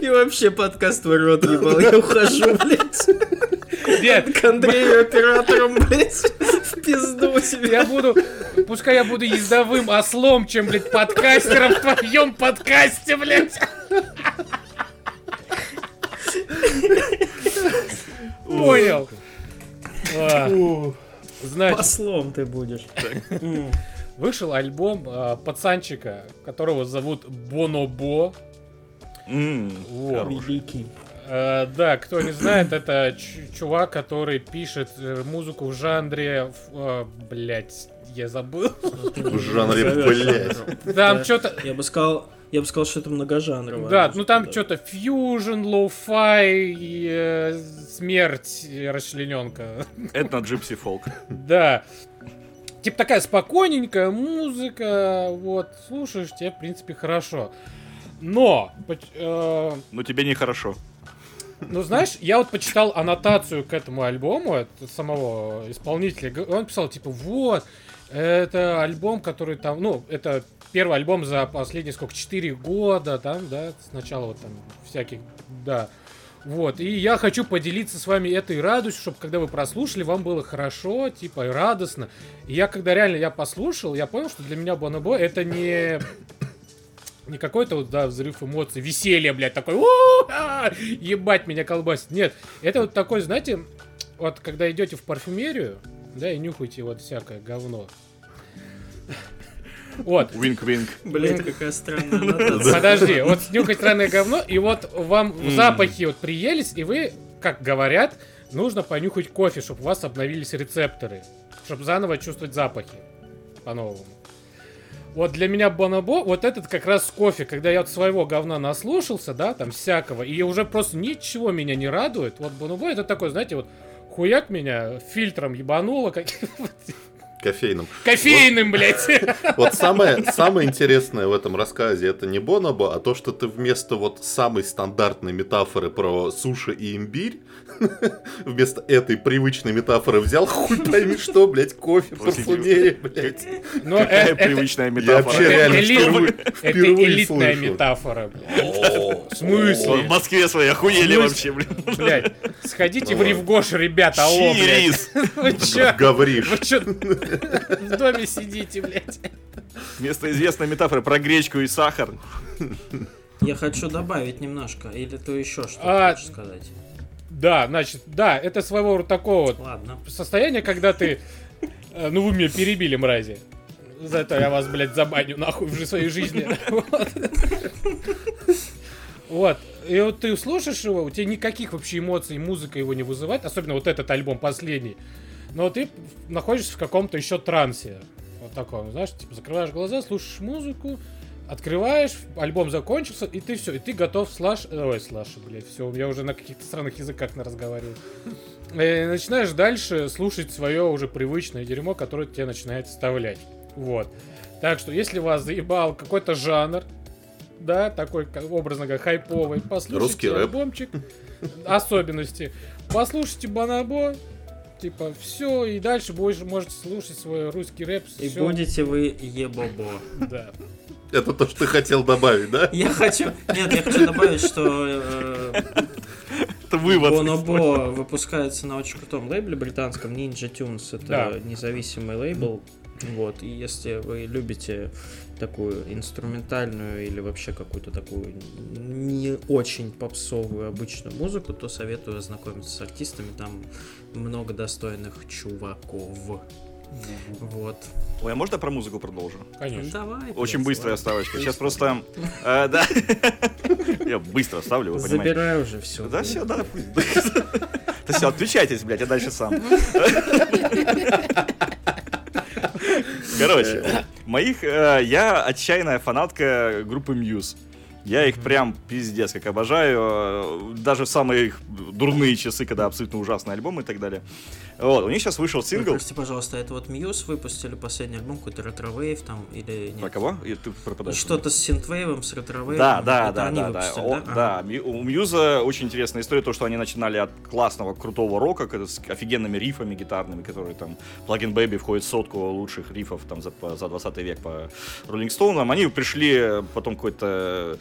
И вообще подкаст твой рот ебал, я ухожу, блядь. Нет, К Андрею оператором, блядь, в пизду себе. я буду... Пускай я буду ездовым ослом, чем, блядь, подкастером в твоем подкасте, блядь. Понял. А, Значит, Послом ты будешь. Вышел альбом а, пацанчика, которого зовут Бонобо. М, Вот. Великий. Э, да, кто не знает, это чувак, который пишет э, музыку в жанре, в, блять, я забыл. В жанре, блядь. Там Да. что-то, Я бы сказал, я бы сказал, что это многожанрово. да, ну там что-то фьюжн, lo-fi, и, э, смерть, расчлененка. Это на Gypsy Folk. Да. Типа такая спокойненькая музыка, вот, слушаешь, тебе, в принципе, хорошо. Но, э, Но тебе нехорошо. Ну, знаешь, я вот почитал аннотацию к этому альбому от самого исполнителя. Он писал, типа, вот, это альбом, который там, ну, это первый альбом за последние, сколько, 4 года, там, да, сначала вот там всяких, да. Вот, и я хочу поделиться с вами этой радостью, чтобы когда вы прослушали, вам было хорошо, типа, радостно. И я, когда реально я послушал, я понял, что для меня Бонобо это не не какой-то вот, да, взрыв эмоций, веселье, блядь, такой, «У-а-а!» ебать меня колбасит. Нет, это вот такой, знаете, вот когда идете в парфюмерию, да, и нюхаете вот всякое говно. Вот, Винк-винк. Блять, какая странная подожди, вот нюхать странное говно, и вот вам запахи вот приелись, и вы, как говорят, нужно понюхать кофе, чтобы у вас обновились рецепторы, чтобы заново чувствовать запахи по-новому. Вот для меня Бонобо, вот этот как раз кофе, когда я от своего говна наслушался, да, там всякого, и уже просто ничего меня не радует. Вот Бонобо это такой, знаете, вот хуяк меня фильтром ебануло, как Кофейным. Кофейным, блядь. Вот самое, самое интересное в этом рассказе это не Бонобо, а то, что ты вместо вот самой стандартной метафоры про суши и имбирь, вместо этой привычной метафоры взял хуй пойми что, блядь, кофе, парфюмерия, блядь. Но Какая э- это- привычная Я метафора. вообще реально эли- впервые, Это элитная слышу. метафора, блядь. В смысле? В Москве свои охуели В вообще. Блядь, сходите в Ривгош, ребята, алло, блядь. Вы чё? Говоришь. Вы чё в доме сидите, блядь? Вместо известной метафоры про гречку и сахар. Я хочу добавить немножко, или ты еще что-то А, хочешь сказать? Да, значит, да, это своего рода такого Ладно. состояние, когда ты... э, Ну, вы меня перебили, мрази. За это я вас, блядь, забаню нахуй в своей жизни. Вот. Вот. И вот ты слушаешь его, у тебя никаких вообще эмоций музыка его не вызывает, особенно вот этот альбом последний. Но ты находишься в каком-то еще трансе. Вот таком, знаешь, типа закрываешь глаза, слушаешь музыку, открываешь, альбом закончился, и ты все, и ты готов слаш... Ой, слаш, блядь, все, я уже на каких-то странных языках на разговариваю. И начинаешь дальше слушать свое уже привычное дерьмо, которое тебе начинает вставлять. Вот. Так что, если вас заебал какой-то жанр, да, такой, как- образно говоря, хайповый, послушайте Русский альбомчик, особенности, послушайте Банабо, типа, все, и дальше будешь, можете слушать свой русский рэп. И всё. будете вы ебобо. Да. Это то, что ты хотел добавить, да? Я хочу... Нет, я хочу добавить, что Это вывод. Бонобо выпускается на очень крутом лейбле британском Ninja Tunes. Это независимый лейбл. Вот, и если вы любите такую инструментальную или вообще какую-то такую не очень попсовую обычную музыку, то советую ознакомиться с артистами. Там много достойных чуваков. Вот. Ой, а можно про музыку продолжу? Конечно. Давай. Очень быстрая вставочка. Сейчас просто... э, Да. Я быстро ставлю, вы понимаете. Забирай уже все. Да все, да. пусть. Да все, отключайтесь, блядь, я дальше сам. Короче, моих... э, Я отчаянная фанатка группы Muse. Я их прям пиздец как обожаю. э, Даже в самые их дурные часы, когда абсолютно ужасные альбомы и так далее. Вот, у них сейчас вышел сингл. Прости, пожалуйста, это вот Muse выпустили последний альбом, какой-то retrowave там, или нет? Про кого? И ты пропадаешь. Что-то с синтвейвом, с ретро-вейвом. Да, да, Это да, они да, да. выпустили, О, Ага. да, Мью- у Мьюза очень интересная история, то, что они начинали от классного, крутого рока, с офигенными рифами гитарными, которые там Plugin Baby входит в сотку лучших рифов там за, за 20 век по Rolling Stone'ам. Они пришли потом какой-то э,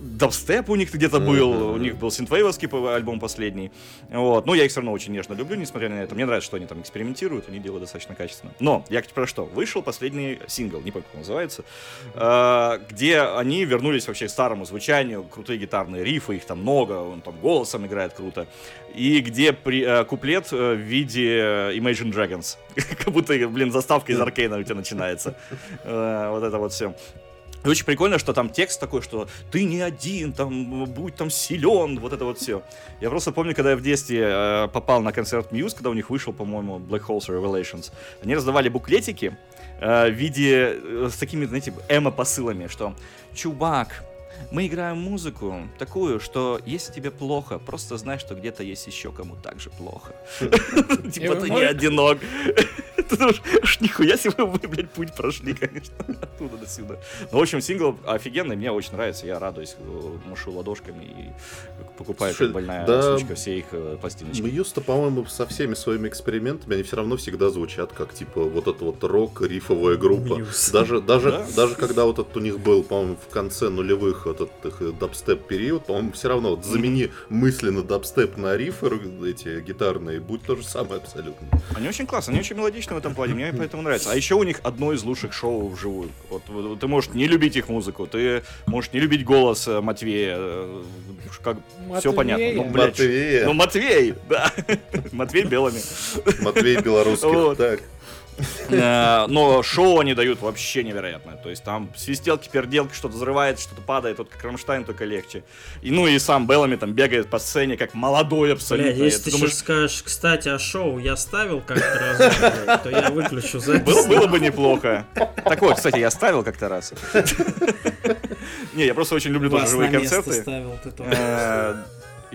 дабстеп у них где-то был, Мгм. у них был синтвейвовский альбом последний. Вот. Но я их все равно очень нежно люблю, несмотря на это. Мне нравится, что они там экспериментируют, они делают достаточно качественно. Но, я про что? Вышел последний сингл, не помню, как он называется, э, где они вернулись вообще к старому звучанию, крутые гитарные рифы, их там много, он там голосом играет круто. И где при, э, куплет э, в виде Imagine Dragons. Как будто, блин, заставка из Аркейна у тебя начинается. Э, Вот это вот все. И очень прикольно, что там текст такой, что ты не один, там, будь там силен, вот это вот все. Я просто помню, когда я в детстве э, попал на концерт Muse, когда у них вышел, по-моему, Black Holes Revelations, они раздавали буклетики э, в виде э, с такими, знаете, эмо-посылами, что «Чувак, мы играем музыку такую, что если тебе плохо, просто знай, что где-то есть еще кому так же плохо. Типа ты не одинок. Ты думаешь, «Ш, нихуя себе вы, блядь, путь прошли, конечно, оттуда до сюда. Ну, в общем, сингл офигенный, мне очень нравится, я радуюсь, э, машу ладошками и покупаю как больная да, сучка все их э, пластиночки. Мьюз-то, по-моему, со всеми своими экспериментами, они все равно всегда звучат как, типа, вот эта вот рок-рифовая группа. Мьюз. Даже, даже, Да. даже когда вот этот у них был, по-моему, в конце нулевых вот этот их дабстеп период, по-моему, все равно вот замени мысленно дабстеп на рифы эти гитарные, будь то же самое абсолютно. Они очень классные, они очень мелодичны в этом плане, мне поэтому нравится. А еще у них одно из лучших шоу вживую. Вот, вот ты можешь не любить их музыку, ты можешь не любить голос э, Матвея, э, как все понятно. Ну, блядь, Матвей, ну Матвей, да, Матвей белыми. Матвей белорусских, Вот. так. Э, Но шоу они дают вообще невероятное. То есть там свистелки, перделки, что-то взрывает, что-то падает, вот как Рамштайн, только легче. И ну и сам Беллами там бегает по сцене, как молодой абсолютно. Бля, если И ты думаешь, сейчас скажешь, кстати, а шоу я ставил как-то раз, то я выключу запись. Было, было бы неплохо. Так вот, кстати, я ставил как-то раз. Не, я просто очень люблю тоже живые концерты.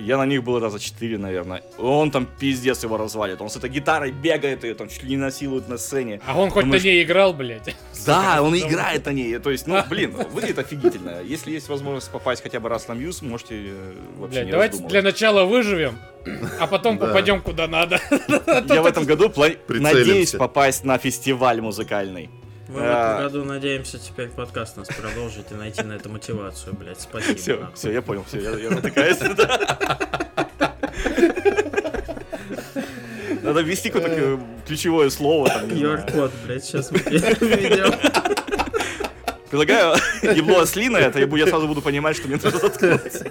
Я на них был раза четыре, наверное. Он там пиздец его развалит. Он с этой гитарой бегает и там чуть ли не насилует на сцене. А он хоть Думаешь, на ней играл, блядь. Да, он играет на ней. То есть, ну, блин, выглядит офигительно. Если есть возможность попасть хотя бы раз на Мьюз, можете э, вообще Блядь, не давайте для начала выживем, а потом попадем куда надо. Я в этом году надеюсь попасть на фестиваль музыкальный. Мы в А. этом году надеемся теперь подкаст нас продолжить и найти на это мотивацию, блядь. Спасибо. Все, нахуй. все, я понял, все, я, я натыкаюсь. Надо ввести какое-то э, ключевое слово. QR-код, блядь, сейчас мы переведем. Предлагаю ебло ослиное, это я сразу буду понимать, что мне нужно заткнуться.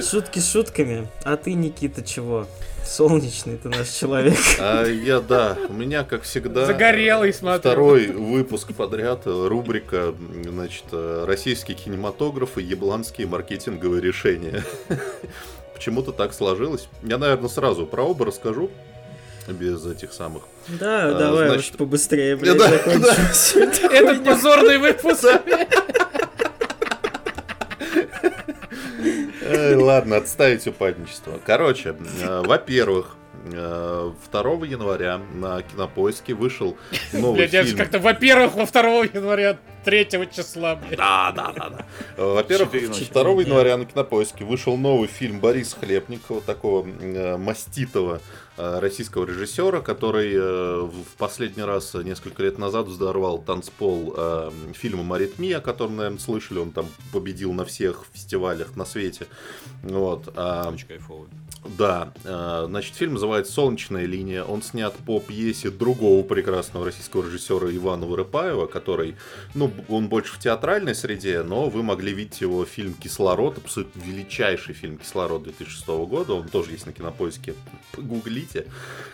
Шутки шутками, а ты, Никита, чего? Солнечный ты наш человек. А я, да, у меня, как всегда... Загорелый, смотрю. Второй выпуск подряд, рубрика, значит, э, российский кинематограф и ебланские маркетинговые решения. Почему-то так сложилось. Я, наверное, сразу про оба расскажу, без этих самых. Да, А, давай значит- уж побыстрее, блядь, Да, это. Этот позорный выпуск. Ладно, отставить упадничество. Короче, э, во-первых, э, 2 января на Кинопоиске вышел новый Блядь, я же фильм. как-то, во-первых, во 2 января 3 числа, блядь. Да, да, да, да. Э, Во-первых, Четыре ночи. 2 января на Кинопоиске вышел новый фильм Бориса Хлебникова, такого э, маститого э, российского режиссера, который э, в последний раз э, несколько лет назад взорвал танцпол э, фильмом «Аритмия», о котором, наверное, слышали. Он там победил на всех фестивалях на свете. Вот. а, Очень кайфовый. Да, э, значит, фильм называется «Солнечная линия». Он снят по пьесе другого прекрасного российского режиссера Ивана Вырыпаева, который, ну, он больше в театральной среде, но вы могли видеть его фильм «Кислород», абсолютно величайший фильм «Кислород» 2006 года. Он тоже есть на кинопоиске. Погуглите.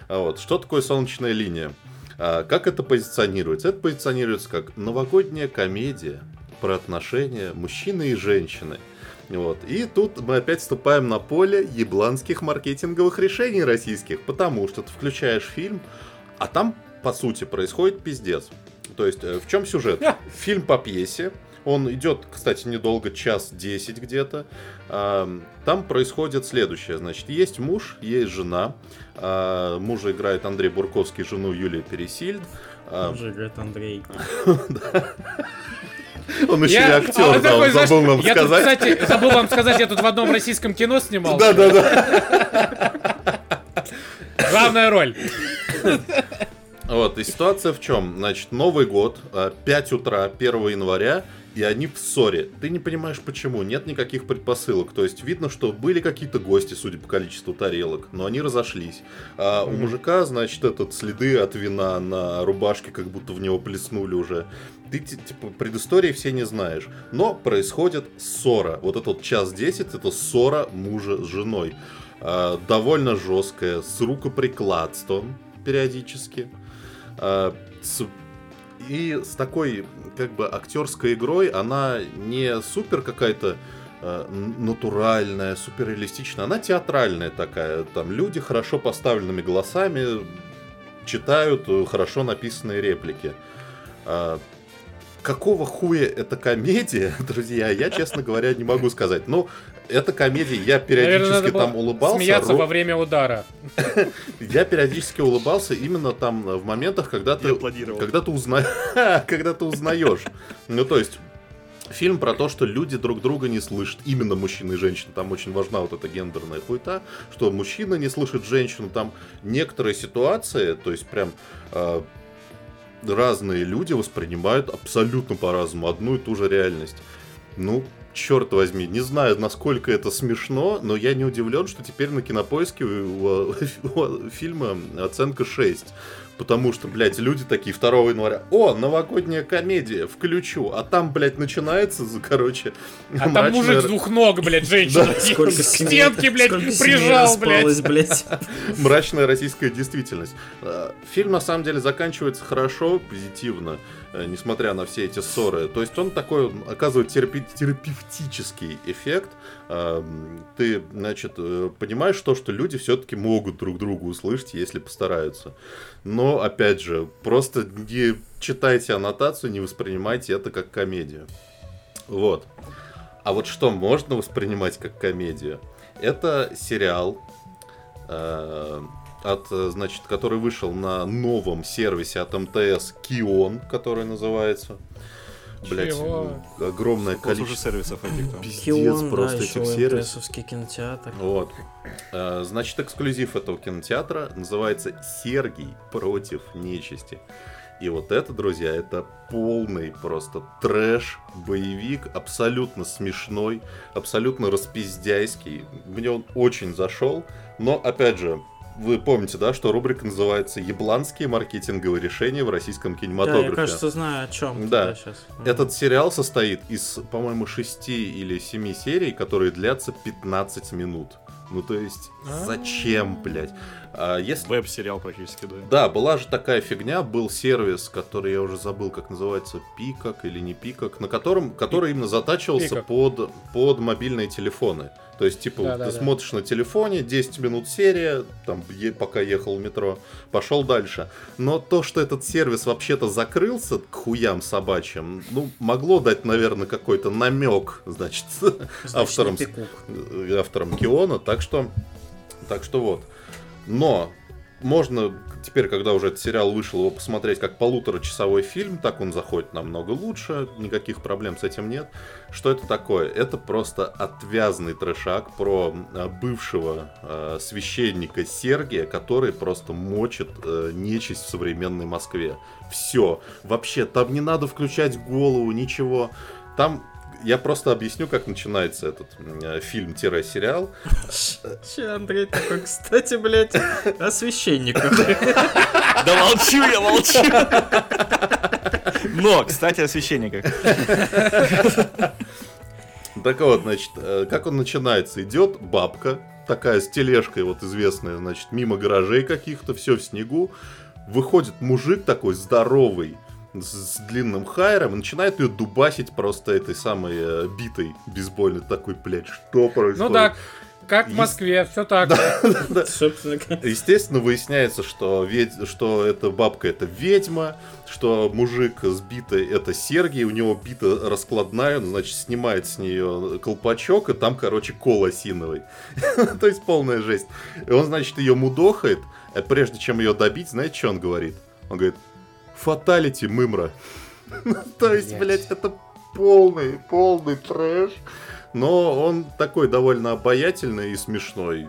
А Вот. Что такое «Солнечная линия»? А, Как это позиционируется? Это позиционируется как новогодняя комедия про отношения мужчины и женщины. Вот. И тут мы опять вступаем на поле ебланских маркетинговых решений российских, потому что ты включаешь фильм, а там, по сути, происходит пиздец. То есть, э, в чем сюжет? Фильм по пьесе, он идет, кстати, недолго, час 10 где-то. Ам, Там происходит следующее. Значит, есть муж, есть жена. А, Мужа играет Андрей Бурковский, жену Юлия Пересильд. А, Уже говорит Андрей. Он еще и Я- актер, а, да, такой, знаешь, забыл нам я тут, сказать. кстати, забыл вам сказать, я тут в одном российском кино снимался. Да, да, да. Главная роль. Вот, и ситуация в чем? Значит, Новый год, э, 5 утра, 1 января, и они в ссоре. Ты не понимаешь почему, нет никаких предпосылок. То есть видно, что были какие-то гости, судя по количеству тарелок, но они разошлись. А у мужика, значит, этот следы от вина на рубашке, как будто в него плеснули уже. Ты, ти- типа, предыстории все не знаешь. Но происходит ссора. Вот этот час 10 это ссора мужа с женой. А, довольно жесткая, с рукоприкладством периодически. А, с- и с такой, как бы, актерской игрой она не супер какая-то э, натуральная, супер реалистичная, она театральная такая. Там люди хорошо поставленными голосами читают хорошо написанные реплики. Какого хуя это комедия, друзья, я, честно говоря, не могу сказать. Ну, это комедия, я Наверное, периодически было там улыбался. смеяться ро- во время удара. я периодически улыбался именно там э, в моментах, когда ты, когда ты узнаешь, когда ты узнаешь. Ну то есть фильм про то, что люди друг друга не слышат, именно мужчины и женщины. Там очень важна вот эта гендерная хуета, что мужчина не слышит женщину. Там некоторые ситуации, то есть прям э, разные люди воспринимают абсолютно по-разному одну и ту же реальность. Ну, черт возьми, не знаю, насколько это смешно, но я не удивлен, что теперь на кинопоиске у, у- у фильма оценка 6. Потому что, блядь, люди такие 2 января, о, новогодняя комедия, включу. А там, блядь, начинается, короче, А там мужик с двух ног, блядь, женщина. К стенке, блядь, прижал, блядь. мрачная российская действительность. Э, Фильм на самом деле заканчивается хорошо, позитивно, э, несмотря на все эти ссоры. То есть он такой он оказывает терапи- терапевтический эффект. Ты, значит, э, понимаешь то, что люди все-таки могут друг друга услышать, если постараются. Но, опять же, просто не читайте аннотацию, не воспринимайте это как комедию. Вот. А вот что можно воспринимать как комедию? Это сериал, э, от, значит, который вышел на новом сервисе от МТС Кион, который называется. Блять, огромное уже количество. сервисов этих там. Пиздец, Кион, да, просто еще этих сервисов. Кинотеатр. Вот. Э, Значит, эксклюзив этого кинотеатра называется «Сергий против нечисти». И вот это, друзья, это полный просто трэш, боевик, абсолютно смешной, абсолютно распиздяйский. Мне он очень зашел, но, опять же, вы помните, да, что рубрика называется «Ебланские маркетинговые решения в российском Да, кинематографе». я, кажется, знаю, о чем Да. сейчас. Этот сериал состоит из, по-моему, шести или семи серий, которые длятся 15 минут. Ну, то есть, зачем, блядь? А, если... Веб-сериал практически, да. Да, была же такая фигня, был сервис, который я уже забыл, как называется, Пикок или не Пикок, на котором, который именно затачивался под, под мобильные телефоны. То есть, типа, Да, ты да, да. смотришь на телефоне, 10 минут серия, там, е- пока ехал в метро, пошел дальше. Но то, что этот сервис вообще-то закрылся к хуям собачьим, ну, могло дать, наверное, какой-то намек, значит, Значит, авторам, э, авторам Киона, так что, так что вот. Но можно теперь, когда уже этот сериал вышел, его посмотреть как полуторачасовой фильм, так он заходит намного лучше, никаких проблем с этим нет. Что это такое? Это просто отвязный трешак про э, бывшего э, священника Сергия, который просто мочит э, нечисть в современной Москве. Все. Вообще, там не надо включать голову, ничего. Там я просто объясню, как начинается этот э, фильм-сериал. Че, Андрей такой, кстати, блядь, о священниках. Да молчу я, молчу. Но, кстати, о священниках. Так вот, значит, э, как он начинается? Идет бабка, такая с тележкой, вот известная, значит, мимо гаражей каких-то, все в снегу. Выходит мужик такой здоровый, с, длинным хайром, и начинает ее дубасить просто этой самой э, битой бейсбольной. Такой, блядь, что происходит? Ну да, как в Есть- Москве, все так. Естественно, выясняется, что, ведь, что эта бабка это ведьма, что мужик с битой это Сергий, у него бита раскладная, он, значит, снимает с нее колпачок, и там, короче, кол осиновый. То есть полная жесть. И он, значит, ее мудохает, а прежде чем ее добить, знаете, что он говорит? Он говорит, фаталити, мымра. То есть, Блядь. это полный, полный трэш. Но он такой довольно обаятельный и смешной.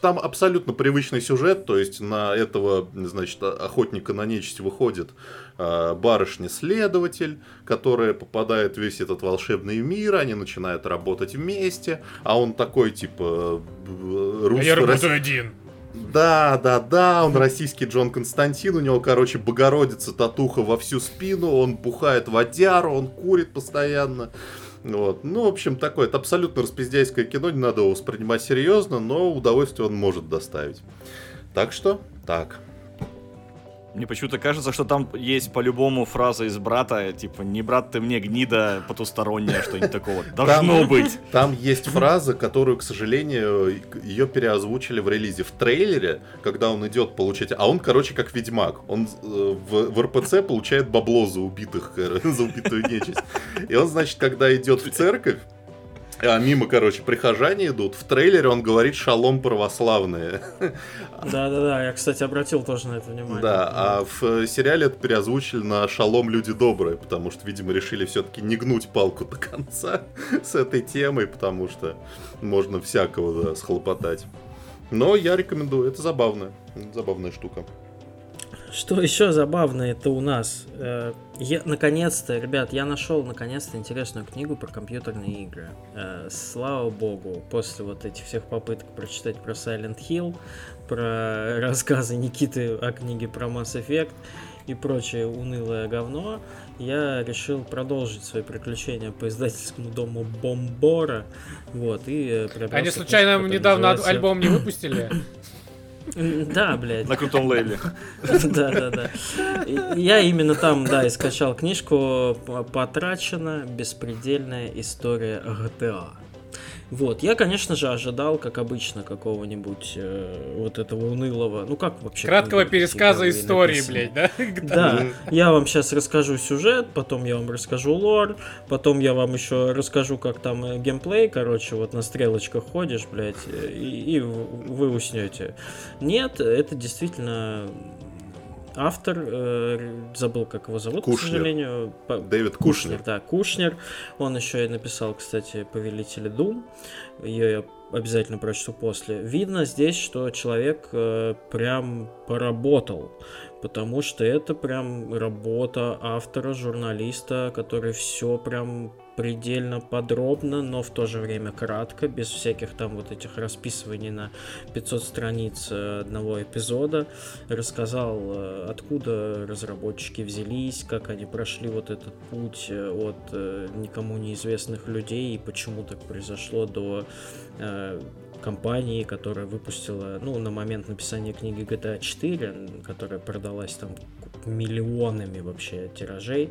Там абсолютно привычный сюжет, то есть на этого, значит, охотника на нечисть выходит э, барышня-следователь, которая попадает в весь этот волшебный мир, они начинают работать вместе, а он такой, типа, э, А я работаю один. Да, да, да, он российский Джон Константин, у него, короче, Богородица татуха во всю спину, он бухает водяру, он курит постоянно. Вот. Ну, в общем, такое, это абсолютно распиздяйское кино, не надо его воспринимать серьезно, но удовольствие он может доставить. Так что, так. Мне почему-то кажется, что там есть по-любому фраза из брата, типа, не брат ты мне, гнида потусторонняя, что-нибудь такого. Должно Там- быть. Там есть фраза, которую, к сожалению, ее переозвучили в релизе в трейлере, когда он идет получать... А он, короче, как ведьмак. Он э, в, в РПЦ получает бабло за убитых, за убитую нечисть. И он, значит, когда идет в церковь, а мимо, короче, прихожане идут. В трейлере он говорит «шалом православные». Да-да-да, я, кстати, обратил тоже на это внимание. Да, а в сериале это переозвучили на «Шалом, люди добрые», потому что, видимо, решили все-таки не гнуть палку до конца с этой темой, потому что можно всякого да, схлопотать. Но я рекомендую, это забавно, забавная штука. Что еще забавно, это у нас. э, я, наконец-то, ребят, я нашел наконец-то интересную книгу про компьютерные игры. Э, слава богу, после вот этих всех попыток прочитать про Silent Hill, про рассказы Никиты о книге про Mass Effect и прочее унылое говно, я решил продолжить свои приключения по издательскому дому Бомбора. Вот, и э, Они случайно недавно называется- альбом не выпустили? Да, блядь. На крутом лейле. Да, да, да. Я именно там, да, и скачал книжку «П- «Потрачена. Беспредельная история GTA». Вот, я, конечно же, ожидал, как обычно, какого-нибудь э, вот этого унылого, ну как вообще? Краткого пересказа игровые истории, написаны? блядь, да? Да, я вам сейчас расскажу сюжет, потом я вам расскажу лор, потом я вам еще расскажу, как там э, геймплей, короче, вот на стрелочках ходишь, блядь, э, и, и вы уснете. Нет, это действительно автор, э, забыл, как его зовут, к Кушнер. сожалению. по- Дэвид Кушнер, Кушнер. да, Кушнер. Он еще и написал, кстати, Повелители Дум. Ее я обязательно прочту после. Видно здесь, что человек э, прям поработал. Потому что это прям работа автора, журналиста, который все прям предельно подробно, но в то же время кратко, без всяких там вот этих расписываний на 500 страниц э, одного эпизода, рассказал, э, откуда разработчики взялись, как они прошли вот этот путь э, от никому неизвестных людей и почему так произошло до компании, которая выпустила, ну, на момент написания книги GTA 4, которая продалась там миллионами вообще тиражей.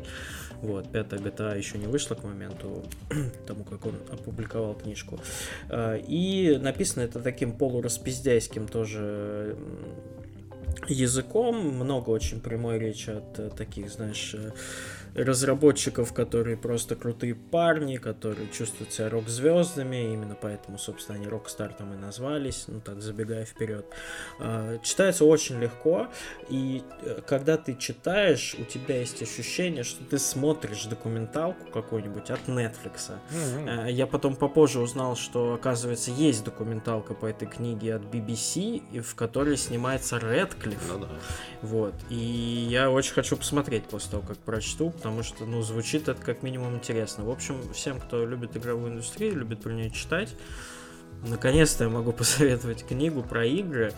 Вот, пятая GTA еще не вышла к моменту тому, как он опубликовал книжку. А, И написано это таким полураспиздяйским тоже языком, много очень прямой речи от э, таких, знаешь, э, разработчиков, которые просто крутые парни, которые чувствуют себя рок-звездами, именно поэтому, собственно, они Rockstar там и назвались, ну так, забегая вперед. А, Читается очень легко, и э, когда ты читаешь, у тебя есть ощущение, что ты смотришь документалку какую-нибудь от Netflix. Э, Я потом попозже узнал, что, оказывается, есть документалка по этой книге от BBC, в которой снимается Редклифф. Ну да. Вот. И я очень хочу посмотреть после того, как прочту, потому что, ну, звучит это как минимум интересно. В общем, всем, кто любит игровую индустрию, любит про нее читать, наконец-то я могу посоветовать книгу про игры.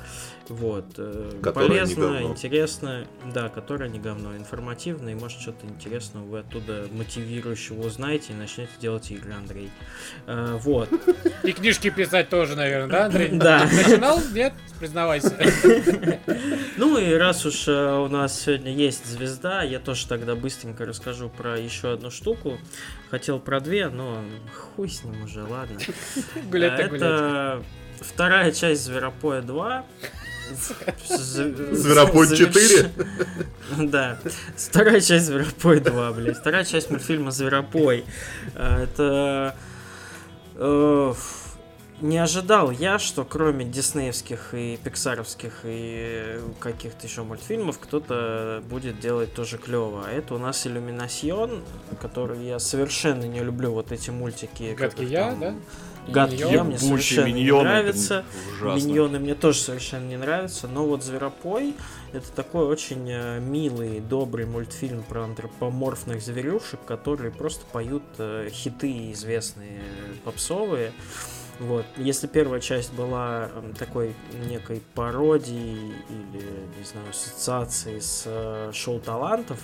Вот. э, Которая не Полезно, интересно, да, которая не говно, информативно, и может что-то интересного вы оттуда мотивирующего узнаете и начнете делать игры, Андрей. Э, Вот. И книжки писать тоже, наверное, да, Андрей? Да. Начинал? Нет? Признавайся. Ну и раз уж э, у нас сегодня есть звезда, я тоже тогда быстренько расскажу про еще одну штуку. Хотел про две, но хуй с ним уже, ладно. Гулять А так гулять. Это вторая часть Зверопоя 2. Зверопой заверш- 4? Да. Вторая часть Зверопой 2, блядь. Вторая часть мультфильма Зверопой. А, Это... э, Не ожидал я, что кроме диснеевских и пиксаровских и каких-то еще мультфильмов, кто-то будет делать тоже клево. А это у нас Иллюминасьон, который я совершенно не люблю вот эти мультики. Гадкий я, там, да? Гадкий я мне совершенно не миньоны, нравится. это ужасно. Миньоны мне тоже совершенно не нравятся, но вот Зверопой это такой очень э, милый, добрый мультфильм про антропоморфных зверюшек, которые просто поют э, хиты известные попсовые. Вот. Если первая часть была такой некой пародией или, не знаю, ассоциацией с э, шоу талантов,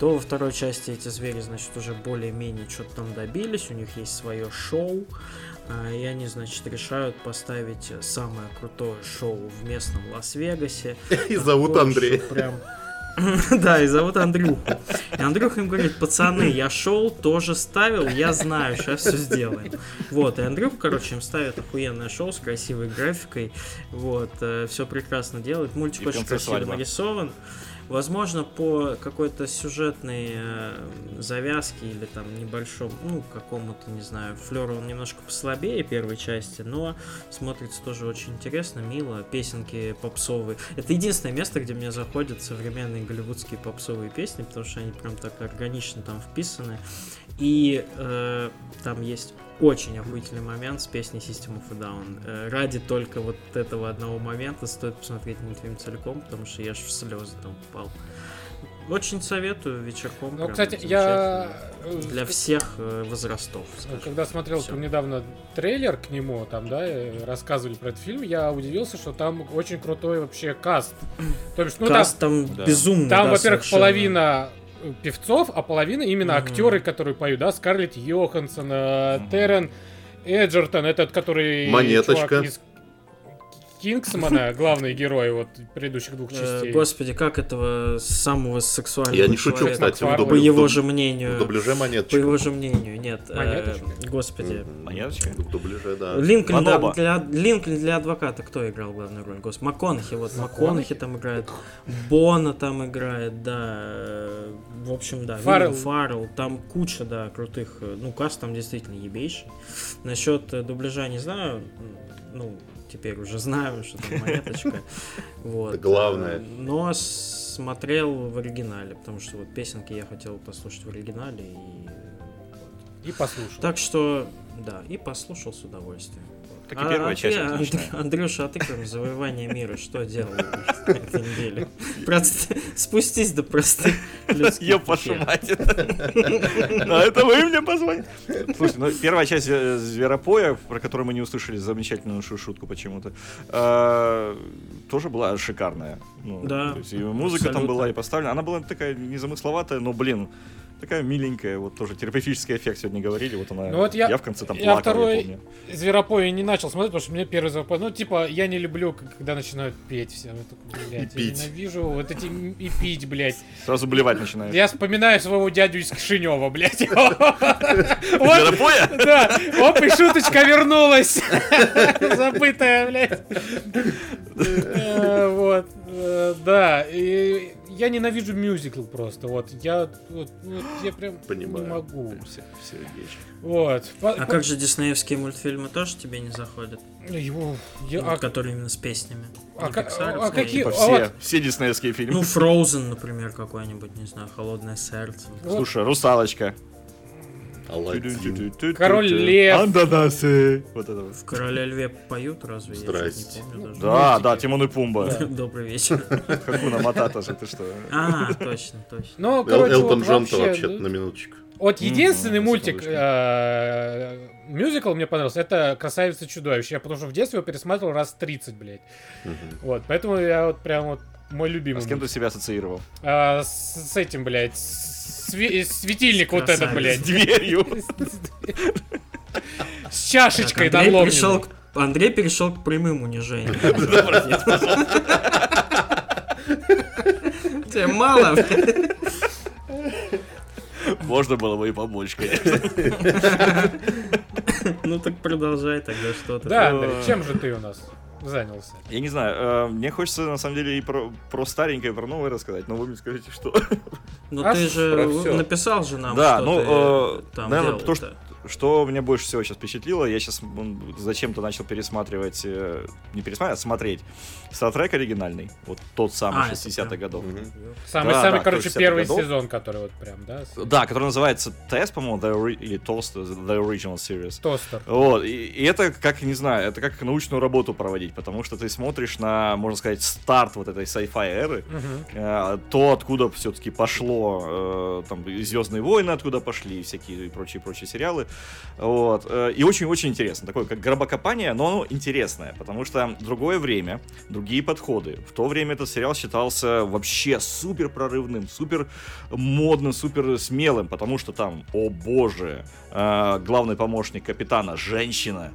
то во второй части эти звери, значит, уже более-менее что-то там добились, у них есть свое шоу, и они, значит, решают поставить самое крутое шоу в местном Лас-Вегасе. И зовут Андрей. Прям... Да, и зовут Андрюху. И Андрюха им говорит, пацаны, я шоу тоже ставил, я знаю, сейчас все сделаем. Вот, и Андрюха, короче, им ставит охуенное шоу с красивой графикой. Вот, все прекрасно делает. Мультик очень красиво нарисован. Возможно, по какой-то сюжетной э, завязке или там небольшом, ну, какому-то, не знаю, флеру он немножко послабее первой части, но смотрится тоже очень интересно, мило, песенки попсовые. Это единственное место, где мне заходят современные голливудские попсовые песни, потому что они прям так органично там вписаны. И э, там есть очень охуительный момент с песней System of a Down. Э, ради только вот этого одного момента стоит посмотреть мультфильм целиком, потому что я аж в слезы там попал. Очень советую вечерком. Ну, кстати, я... Для всех э, возрастов. Скажем Когда смотрел Всё. недавно трейлер к нему, там, да, рассказывали про этот фильм, я удивился, что там очень крутой вообще каст. То есть, ну, там, Каст там Да. безумный. там, да, во-первых, совершенно. половина э, певцов, а половина именно Мгм. актеры, которые поют, да, Скарлетт Йоханссон, Мгм. Террен Эджертон, этот, который... Монеточка. чувак из Кингсмана, главный герой вот предыдущих двух Э, частей. Господи, как этого самого сексуального Я не шучу, человека, кстати, в По по его же дуб- мнению. В дубляже По монеточка. его же мнению, нет. э, Монеточка? Господи. Монеточка? В дубляже, да. Линкольн для, для, Линкольн для адвоката кто играл главную роль? Господи, МакКонахи, вот МакКонахи там играет, Бона там играет, да, э, в общем, да, Фаррелл. Фаррелл, там куча, да, крутых, ну, каст там действительно ебейший. Насчет дубляжа не знаю, ну, теперь уже знаю, что там монеточка, вот. Главное. Но смотрел в оригинале, потому что вот песенки я хотел послушать в оригинале, и. И послушал. Так что, да, и послушал с удовольствием. Так и первая а часть ты, отличная. Анд- Андрюша, а ты кроме завоевания мира что делал на этой неделе? Просто спустись до простых людских вашу мать. А это вы мне позвоните. Слушай, ну первая часть э, Зверопоя, про которую мы не услышали замечательную шу- шутку почему-то, э, тоже была шикарная. Ну, Да, и музыка там была и поставлена. Она была такая незамысловатая, но, блин, такая миленькая. Вот тоже терапевтический эффект сегодня говорили. Вот она. Ну вот я- я в конце там я плакал, второй- я помню. Зверопой не начал смотреть, потому что мне первый Зверопой... Ну, типа, я не люблю, когда начинают петь все. Вот, блядь, И я пить. ненавижу вот эти... И пить, блядь. Сразу блевать начинаешь. Я вспоминаю своего дядю из Кишинева, блядь. Зверопоя? да, оп, и шуточка вернулась. Забытая, блядь. Э, Вот, да. И я ненавижу мюзикл просто. Вот, я, вот, вот я прям Понимаю. не могу. Вещи. Вот. По- А как же диснеевские мультфильмы тоже тебе не заходят? Его, я- Ну, а- которые именно с песнями. А Не ка- а какие- Типа А все, вот- все диснеевские фильмы. Ну, Frozen, например, какой-нибудь, не знаю, Холодное сердце. Вот. Слушай, Русалочка. Аладдин. Король Лев. Ананасы. Вот это вот. В Короле Льве поют разве? Я Здрасте. не помню даже. Да, да, Тимон и Пумба. Добрый вечер. Хакуна Матата же, ты что? А, точно, точно. Ну, Эл- короче, Элтон вот Джон-то вообще, вообще ну, на минуточку. Вот единственный Мгм, мультик, э, мюзикл мне понравился, это «Красавица чудовище». Я потому что в детстве его пересматривал раз 30, блядь. Вот, поэтому я вот прям вот мой А любимый. с кем ты себя ассоциировал? А, с, с этим, блядь, с- све- светильник вот этот, блядь. С дверью. С чашечкой надломленной. перешел к... Андрей перешел к прямым унижениям. Тебе мало? Можно было бы и помочь, конечно. Ну так продолжай тогда что-то. Да, Андрей, чем же ты у нас занялся? Я не знаю, э, мне хочется на самом деле и про, про старенькое, и про новое рассказать, но вы мне скажите, что. Ну А ты же написал же нам, Да, что ну, ты э, там наверное, делал-то. то, что- Что меня больше всего сейчас впечатлило, я сейчас зачем-то начал пересматривать, э, не пересматривать, а смотреть Стартрек оригинальный, вот тот самый А, это 60-х прям. годов. Мгм. Самый, Да, самый, да, короче, 60-х первый годов. сезон, который вот прям, да? с- Да, который называется TES, по-моему, The Ori- или TOS, The Original Series. Тостер. Вот, и, и это, как, не знаю, это как научную работу проводить, потому что ты смотришь на, можно сказать, старт вот этой sci-fi эры, Мгм. э, то, откуда все-таки пошло, э, там, Звездные войны, откуда пошли, всякие и прочие-прочие сериалы, вот, э, и очень-очень интересно, такое, как гробокопание, но оно интересное, потому что другое время, другие подходы, в то время этот сериал считался вообще супер прорывным, супер модным, супер смелым, потому что там, о боже, э, главный помощник капитана женщина,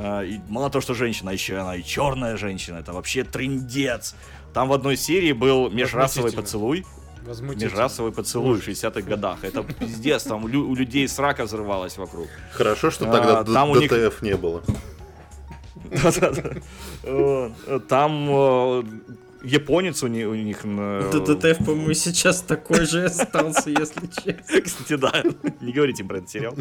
Э, И мало того, что женщина, еще и она и черная женщина. Это вообще трендец. Там в одной серии был межрасовый поцелуй. Межрасовый поцелуй в 60-х годах. Это пиздец. Там у лю- у людей срака взрывалась вокруг. Хорошо, что А, тогда д- там у них- ДТФ не было. Там э, японец у ни- у них... э, по-моему, сейчас такой же остался, если честно. Кстати, да, не говорите им про этот сериал.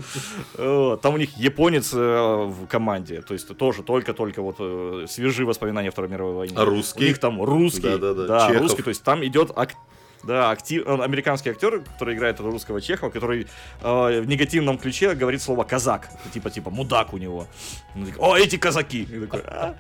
Там у них японец э, в команде, то есть тоже только-только вот свежие воспоминания Второй мировой войне. А русский? У них там русский, да, русский, то есть там идет ак- да, актив, американский актер, который играет этого русского Чехова, который э, в негативном ключе говорит слово казак, типа типа мудак у него. Он такой, О, эти казаки! И такой, «А».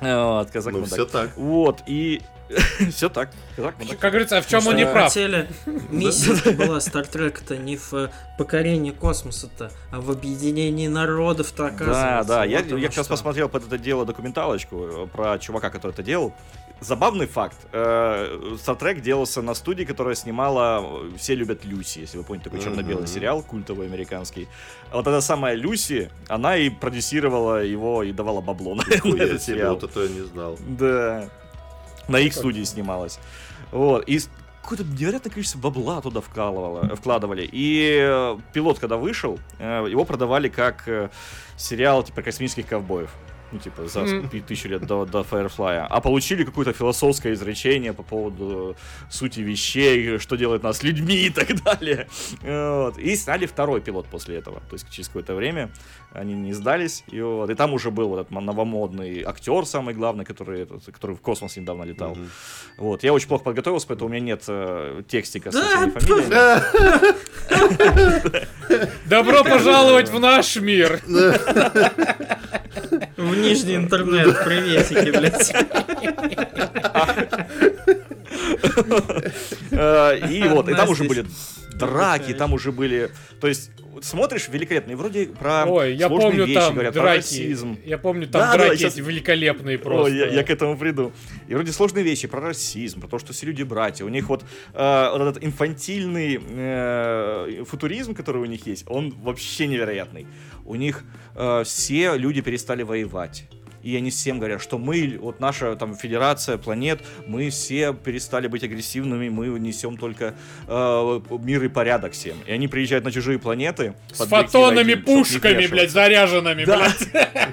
Вот, казак Ну, мудак. все так. Вот и все так, казак мудак. Как говорится, а в чем он не прав? Хотели, миссия была Стартрека-то не в э, покорении космоса-то, а в объединении народов-то Да, оказывается. да, я, оно я что. посмотрел под это дело документалочку э, про чувака, который это делал. Забавный факт. Э, Star Trek делался на студии, которая снимала «Все любят Люси», если вы помните, такой черно-белый сериал, культовый американский. А вот эта самая Люси, она и продюсировала его и давала бабло на Нихуя этот сериал. Вот это я не знал. Да. На их студии снималась. Вот. И какое-то невероятное количество бабла туда вкалывало, вкладывали. И э, пилот, когда вышел, э, его продавали как э, сериал типа космических ковбоев. Ну, типа, за пи- тысячу лет до, до Firefly. А получили какое-то философское изречение по поводу сути вещей, что делает нас людьми и так далее. Вот. И сняли второй пилот после этого. То есть через какое-то время они не сдались. И, вот. и там уже был вот этот новомодный актер, самый главный, который, этот, который в космос недавно летал. Мгм. Вот. Я очень плохо подготовился, поэтому у меня нет э, текстика с этими фамилиями. Добро пожаловать в наш мир! В нижний интернет, приветики, блядь. Э, И вот, и там уже были драки, там уже были... То есть, смотришь великолепно, и вроде про Ой, я сложные помню вещи там говорят, про драки. расизм. Я помню там Да, да, драки щас- эти великолепные Ой, просто. я, я к этому приду. И вроде сложные вещи про расизм, про то, что все люди братья. У них вот, э, вот этот инфантильный э, футуризм, который у них есть, он вообще невероятный. У них э, все люди перестали воевать. И они всем говорят, что мы, вот наша там федерация планет, мы все перестали быть агрессивными, мы несем только э, мир и порядок всем. И они приезжают на чужие планеты. С фотонами, один, пушками, блядь, заряженными, Да. блядь.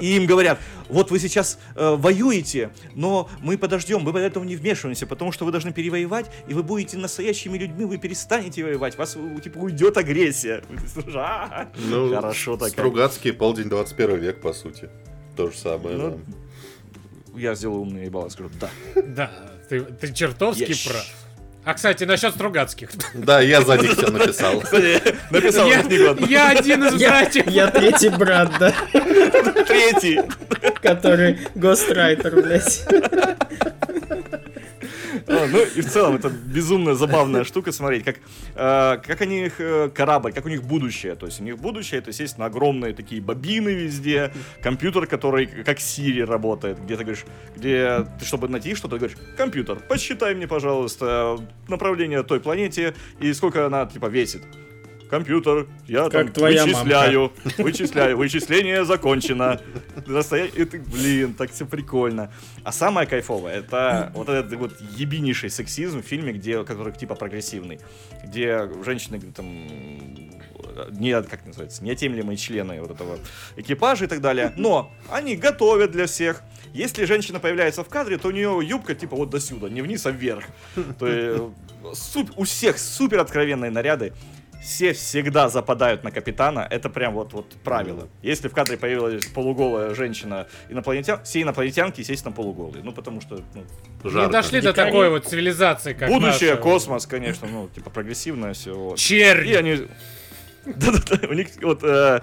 И им говорят, вот вы сейчас э, воюете, но мы подождем, мы поэтому не вмешиваемся, потому что вы должны перевоевать, и вы будете настоящими людьми, вы перестанете воевать, вас типа уйдет агрессия. А, Ну, Хорошо так. Стругацкий полдень 21 век, по сути. То же самое. Ну, да. Я сделаю умный ебало, скажу, да. Да, ты, ты чертовски Я щ- прав. А, кстати, насчет Стругацких. Да, я за них все написал. Кстати, написал Я, книгу я один из Я, братьев. я третий брат, да, Третий. который гострайтер, блядь. А, Ну и в целом это безумно забавная штука смотреть, как, э, как они их э, корабль, как у них будущее. То есть у них будущее, это, естественно, огромные такие бобины везде, компьютер, который как Siri работает, где ты говоришь, где ты, чтобы найти что-то, говоришь, компьютер, посчитай мне, пожалуйста, направление той планете и сколько она, типа, весит. Компьютер, я Как там вычисляю, вычисляю, вычисление закончено. И ты, блин, так все прикольно. А самое кайфовое, это вот этот вот ебинейший сексизм в фильме, где, который типа прогрессивный, где женщины там не, как называется, неотъемлемые члены вот этого экипажа и так далее, но они готовят для всех. Если женщина появляется в кадре, то у нее юбка типа вот до сюда, не вниз, а вверх. То есть суп- у всех супер откровенные наряды. Все всегда западают на капитана. Это прям вот, вот правило. Если в кадре появилась полуголая женщина инопланетян, все инопланетянки, естественно, полуголые. Ну, потому что ну, Не Жарко. дошли до Дикари. такой вот цивилизации, как будущее, наша. космос, конечно, ну, типа прогрессивное все. Вот. И Чернь. они... Да-да-да, у них вот э,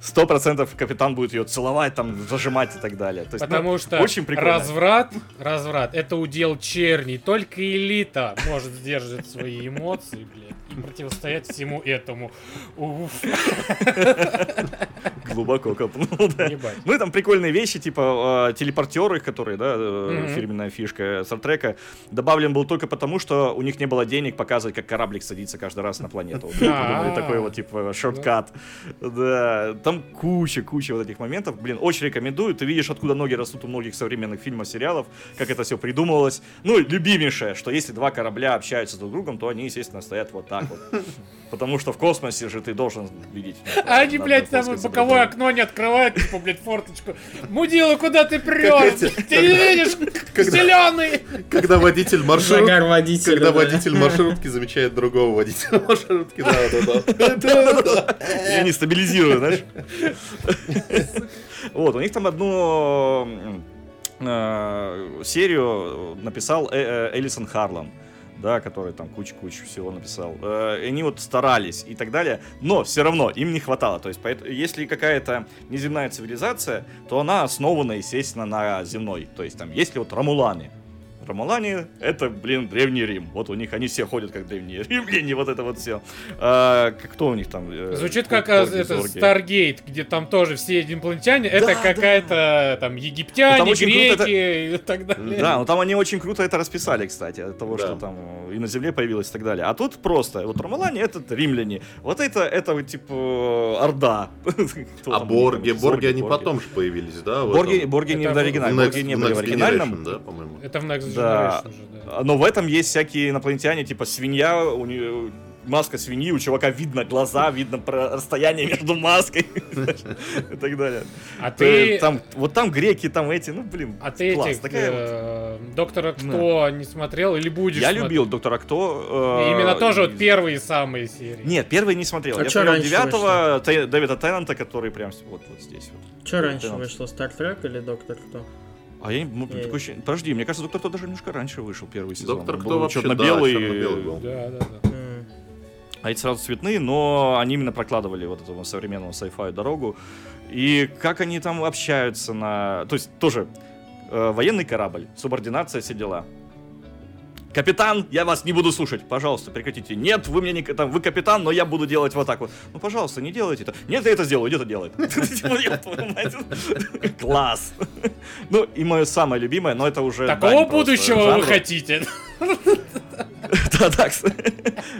сто процентов капитан будет ее целовать, там, зажимать и так далее. То есть, ну, Потому что очень прикольно. разврат, разврат, это удел черни. Только элита может сдерживать свои эмоции, блядь, и противостоять всему этому. Уф, Глубоко копнул, да. ебать. Ну и там прикольные вещи, типа э, телепортеры, которые, да, э, фирменная фишка Стартрека, добавлен был только потому, что у них не было денег показывать, как кораблик садится каждый раз на планету. А. такой вот, типа, шорткат. Да, там куча, куча вот этих моментов. Блин, очень рекомендую. Ты видишь, откуда ноги растут у многих современных фильмов, сериалов, как это все придумывалось. Ну, любимейшее, что если два корабля общаются друг с другом, то они, естественно, стоят вот так вот. Потому что в космосе же ты должен видеть. А они, блядь, там боковое окно не открывают, типа, блядь, форточку. Мудила, куда ты прешь? Ты не видишь? Зеленый! Когда водитель маршрут... Загар водителя. Когда да. водитель маршрутки замечает другого водителя маршрутки, да, да, да. И они стабилизируют, знаешь? Вот, у них там одну э, серию написал Э- э, Элисон Харлан. Да, который там кучу-кучу всего написал. Э, они вот старались и так далее, но все равно им не хватало. То есть, поэт- если какая-то неземная цивилизация, то она основана, естественно, на земной. То есть, там, если вот Рамуланы, Ромалане — это, блин, Древний Рим. Вот у них они все ходят как древние римляне, вот это вот все. А, кто у них там? э, Звучит как а, это. Старгейт, где там тоже все инопланетяне, это какая-то там Ну, египтяне, там очень круто греки и так далее. Да, но там они очень круто это расписали, кстати, от того, Да. что там и на Земле появилось и так далее. А тут просто, вот Ромалане это римляне, вот это, это вот, типа Орда. А там, Борги, Борги, они потом же появились, да? Борги? Борги не Это в оригинальном, В Борги не были в оригинальном. Да, по-моему. Это в Next Да. Generation уже, да. Но в этом есть всякие инопланетяне, типа свинья, у нее маска свиньи, у чувака видно глаза, видно про расстояние между маской и так далее. А Э, ты... Там, вот там греки, там эти, ну блин, А ты класс. этих Такая вот. э, Доктора Кто не смотрел или будешь Я любил Доктора Кто. э, Именно тоже вот первые самые серии. Нет, первый не смотрел. А Я смотрел девятого Дэвида Теннанта, который прям вот, вот здесь вот. Что раньше вышло, Стартрек или Доктор Кто? А я не... ну, такое ощущение- Подожди, мне кажется, Доктор Кто даже немножко раньше вышел первый сезон. Доктор Кто вообще, да, черно-белый. черно-белый был. Да, да, да. М. А эти сразу цветные, но они именно прокладывали вот этому современному sci-fi дорогу. И как они там общаются на... То есть тоже э, военный корабль, субординация, все дела. Капитан, я вас не буду слушать, пожалуйста, прекратите. Нет, вы мне не... Там, вы капитан, но я буду делать вот так вот. Ну, пожалуйста, не делайте это. Нет, я это сделаю, иди это делает. Твою мать. Класс. Ну, и мое самое любимое, но это уже... Такого будущего вы хотите? Да, кстати.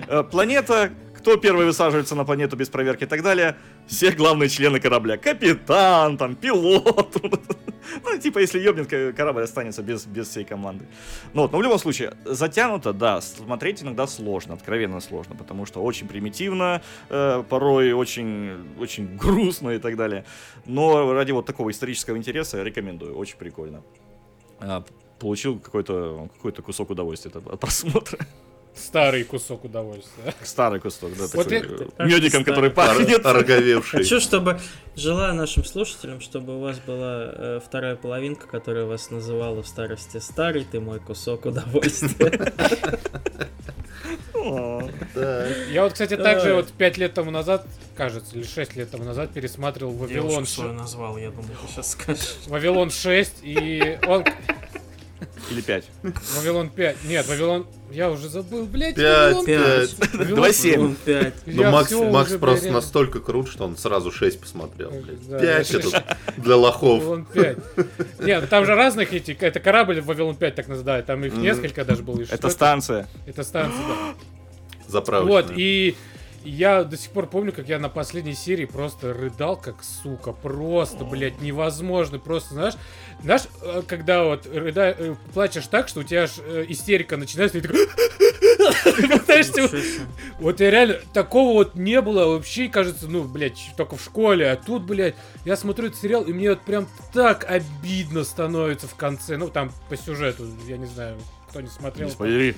Э, Планета. Кто первый высаживается на планету без проверки и так далее? Все главные члены корабля. Капитан, там, пилот. Ну, типа, если ёбнет, корабль останется без, без всей команды. Ну вот, но в любом случае, затянуто, да, смотреть иногда сложно, откровенно сложно, потому что очень примитивно, э, порой очень, очень грустно и так далее. Но ради вот такого исторического интереса рекомендую, очень прикольно. А, Получил какой-то какой кусок удовольствия от просмотра. Старый кусок удовольствия. Старый кусок, да, Вот такой, я- медиком, который Ор- пахнет. Ороговевший. Хочу, чтобы... Желаю нашим слушателям, чтобы у вас была э, вторая половинка, которая вас называла в старости «Старый ты мой кусок удовольствия». Я вот, кстати, также вот 5 лет тому назад, кажется, или 6 лет тому назад пересматривал Вавилон, Девушку свою ш- назвал, я думаю, ты сейчас скажешь. Вавилон 6, и он... Или пять. Вавилон 5. Нет, Вавилон... Я уже забыл, блядь, Пять, Вавилон пять. Вавилон- Давай семь. Вон пять. Ну, Я Макс, Макс уже, просто блядь, настолько крут, что он сразу 6 посмотрел. блядь. Да, 5 я это для лохов. Вавилон 5. Нет, ну там же разных эти... Это корабль Вавилон 5 так называют. Там их несколько даже было. Это станция. Это станция, да. Заправочная. Вот, и я до сих пор помню, как я на последней серии просто рыдал, как сука. Просто, блядь, невозможно. Просто, знаешь, знаешь, э, когда вот рыда... э, плачешь так, что у тебя аж э, истерика начинается, и ты такой... Вот я реально, такого вот не было вообще, кажется, ну, блядь, только в школе. А тут, блядь, я смотрю этот сериал, и мне вот прям так обидно становится в конце. Ну, там по сюжету, я не знаю, кто не смотрел. Не спойлери.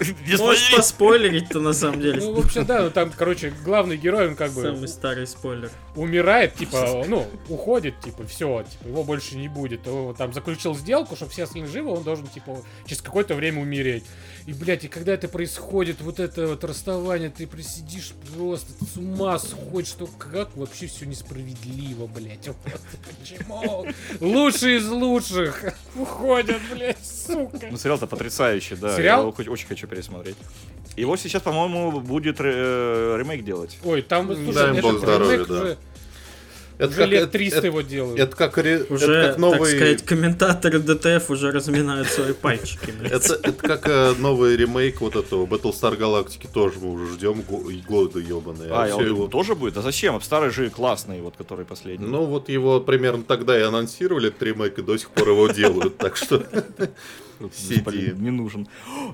Не Можешь спойлери. поспойлерить-то на самом деле. Ну, вообще, да, ну там, короче, главный герой, он как бы Самый старый спойлер. Умирает, типа, ну, уходит, типа, все, типа, его больше не будет. Он там заключил сделку, чтобы все остальные живы, он должен, типа, через какое-то время умереть. И, блядь, и когда это происходит, вот это вот расставание, ты присидишь просто, ты с ума сходишь, что как вообще все несправедливо, блядь. Вот Почему? Лучшие из лучших уходят, блядь, сука. Ну, сериал-то потрясающий, да. Сериал? Я его очень хочу пересмотреть. Его сейчас, по-моему, будет э, ремейк делать. Ой, там, Дай слушай, это бог здоровья, да. уже, Это уже как- лет это- 300 это- его делают. Это как, ре- Уже, это как так новый... сказать, комментаторы ДТФ уже разминают свои пальчики. Это, это как э, новый ремейк вот этого Battlestar Galactica тоже мы уже ждем го- и годы ебаные. А, он его- тоже будет? А зачем? Старый же классный, вот, который последний. Ну вот его примерно тогда и анонсировали, этот ремейк, и до сих пор его делают, так что... Сиди. не нужен.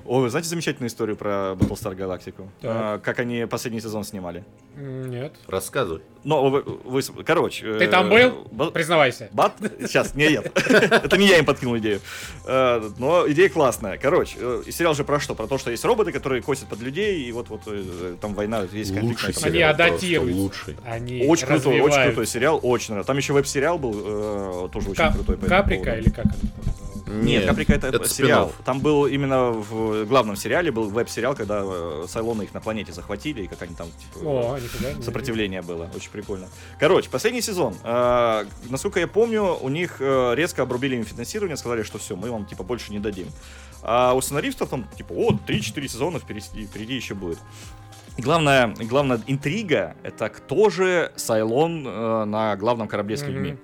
О, вы знаете замечательную историю про Battlestar Galactica? А, как они последний сезон снимали? Нет. Рассказывай. Ну, вы, вы короче... Ты э, там был? ба- Признавайся. Бат? Сейчас, не, нет. Это не я им подкинул идею. Э, Но идея классная. Короче, э, сериал же про что? Про то, что есть роботы, которые косят под людей, и вот вот э, там война, есть конфликт. Они адаптируют. лучший. Они Очень крутой, очень крутой сериал, очень нравится. Там еще веб-сериал был, э, тоже очень крутой. Каприка или как это? Нет, Каприка это, это сериал. Там был именно в главном сериале был веб-сериал, когда э, Сайлоны их на планете захватили, и как они там типа, О, сопротивление было. Очень прикольно. Короче, последний сезон. Э, насколько я помню, у них э, резко обрубили им финансирование, сказали, что все, мы вам типа больше не дадим. А у сценаристов там, типа, о, 3-4 сезона впереди, впереди еще будет. И главная, главная интрига — это кто же Сайлон э, на главном корабле с людьми. Мгм.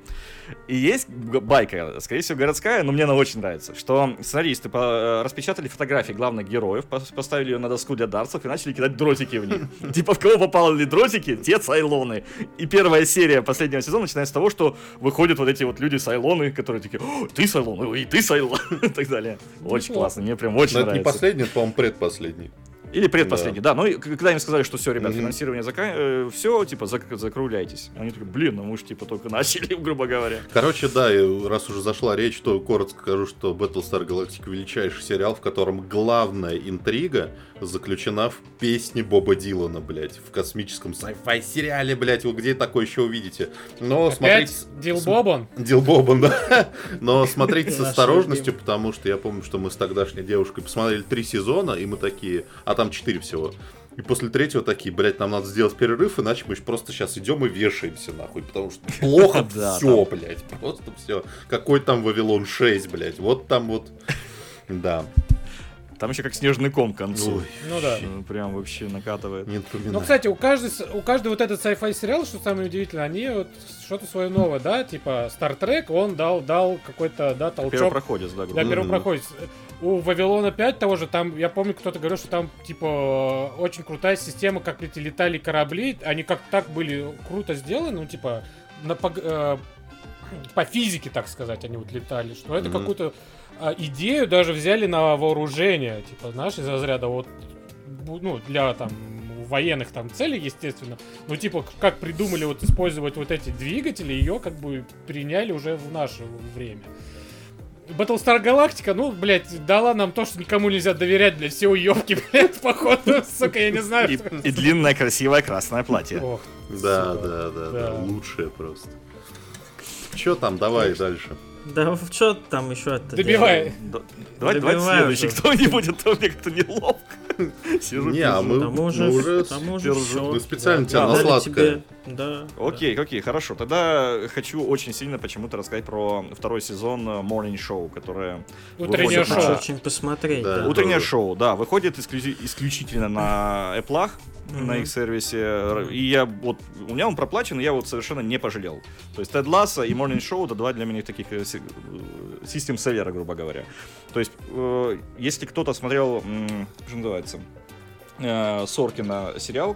И есть байка, скорее всего, городская, но мне она очень нравится, что сценаристы э, распечатали фотографии главных героев, пос- поставили ее на доску для дарцев и начали кидать дротики в них. Типа, в кого попали дротики, те сайлоны. И первая серия последнего сезона начинается с того, что выходят вот эти вот люди сайлоны, которые такие, «О, ты сайлон, и ты сайлон, и так далее. Очень классно, мне прям очень Но это не нравится. последний, по-моему, предпоследний. Или предпоследний, да. Ну, и к- когда им сказали, что все, ребят, Мгм. финансирование заканчивается, все, типа, зак- закругляйтесь. Они такие, блин, ну мы же, типа, только начали, грубо говоря. Короче, да, и раз уже зашла речь, то коротко скажу, что Battlestar Galactica величайший сериал, в котором главная интрига заключена в песне Боба Дилана, блядь, в космическом sci-fi сериале, блядь, вы где такое еще увидите? Но смотрите... Опять Дил Бобон? Дил Бобан, да. Но смотрите с осторожностью, потому что я помню, что мы с тогдашней девушкой посмотрели три сезона, и мы такие, а там четыре всего. И после третьего такие, блядь, нам надо сделать перерыв, иначе мы просто сейчас идем и вешаемся, нахуй, потому что плохо Да, все, блядь, просто все. Какой там Вавилон 6, блядь, вот там вот, да. Там еще как снежный ком к концу. Ой, Ну да. Ну, Прям вообще накатывает. не напоминай. Ну, кстати, у каждой, у каждого вот этот sci-fi сериал, что самое удивительное, они вот что-то свое новое, да, типа Star Trek, он дал, дал какой-то, да, толчок. Первопроходец, да, грубо Да, первопроходец. У Вавилона 5 того же, там, я помню, кто-то говорил, что там, типа, очень крутая система, как эти летали корабли, они как так были круто сделаны, ну, типа, на, пог- э, по физике, так сказать, они вот летали, что это Мгм. какую-то идею даже взяли на вооружение, типа, знаешь, из разряда вот, ну, для там военных там целей, естественно, ну, типа, как придумали вот использовать вот эти двигатели, ее как бы приняли уже в наше время. Battlestar Galactica, ну, блядь, дала нам то, что никому нельзя доверять, блядь, все уебки, блядь, походу, сука, я не знаю. И, и длинное красивое красное платье. Ох, Да, сука. да, да, да, Да. лучшее просто. Че там, давай дальше. Да что там еще это Добивай. Да- Давай, давай следующий уже. кто-нибудь, а то мне как-то неловко. Сижу, Не, а мы- Тому мы уже, уже тому уже всё. Мы специально Да, тебя на дали сладкое. тебе- Да. Окей, окей, хорошо. Тогда хочу очень сильно почему-то рассказать про второй сезон э, Morning Show, которое Утреннее выходит на- Хочу шоу. очень посмотреть. Да. да. Утреннее шоу, да, выходит исклю- исключительно на Apple, на Мгм. их сервисе. И я вот, у меня он проплачен, и я вот совершенно не пожалел. То есть Тед Ласса и Morning Show это два для меня таких э, э, систем селлера, грубо говоря. То есть, э, если кто-то смотрел, м, же называется, э, Соркина сериал,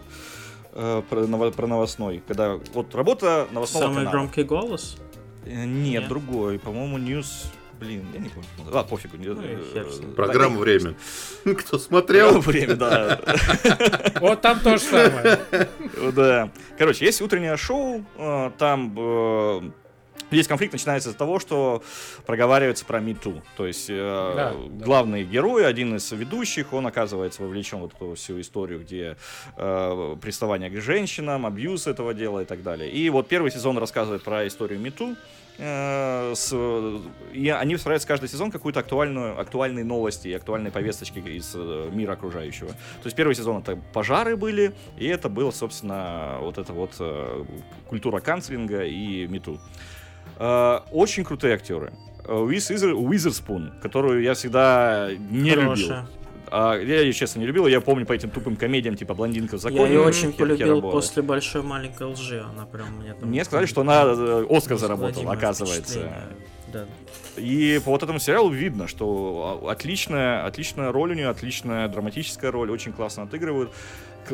э, про, ново- про новостной, когда вот работа новостного Самый канала. громкий голос? Э, Нет, Нет? другой, по-моему, News... Блин, я не помню. А, пофигу. Ну э, да, «Время». Кто смотрел? время, да. Вот там то же самое. Да. Короче, есть утреннее шоу, э, там э, весь конфликт начинается с того, что проговаривается про МИТУ. То есть э, Да, да. главный герой, один из ведущих, он оказывается вовлечен в эту всю историю, где э, приставание к женщинам, абьюз этого дела и так далее. И вот первый сезон рассказывает про историю МИТУ. Э, с, и они вставляют каждый сезон какую-то актуальную, актуальные новости и актуальные повесточки из э, мира окружающего. То есть первый сезон это пожары были, и это было, собственно, вот эта вот э, культура канцелинга и мету. Очень крутые актеры. Уиз Уизер- Уизерспун, которую я всегда не любил. А, я ее, честно, не любил. Я помню по этим тупым комедиям, типа «Блондинка в законе». Я ее очень Хер- полюбил после большой маленькой лжи. Она прям мне там. Мне сказали, что она э, Оскар заработала, оказывается. Да. И по вот этому сериалу видно, что отличная, отличная роль у нее, отличная драматическая роль, очень классно отыгрывают.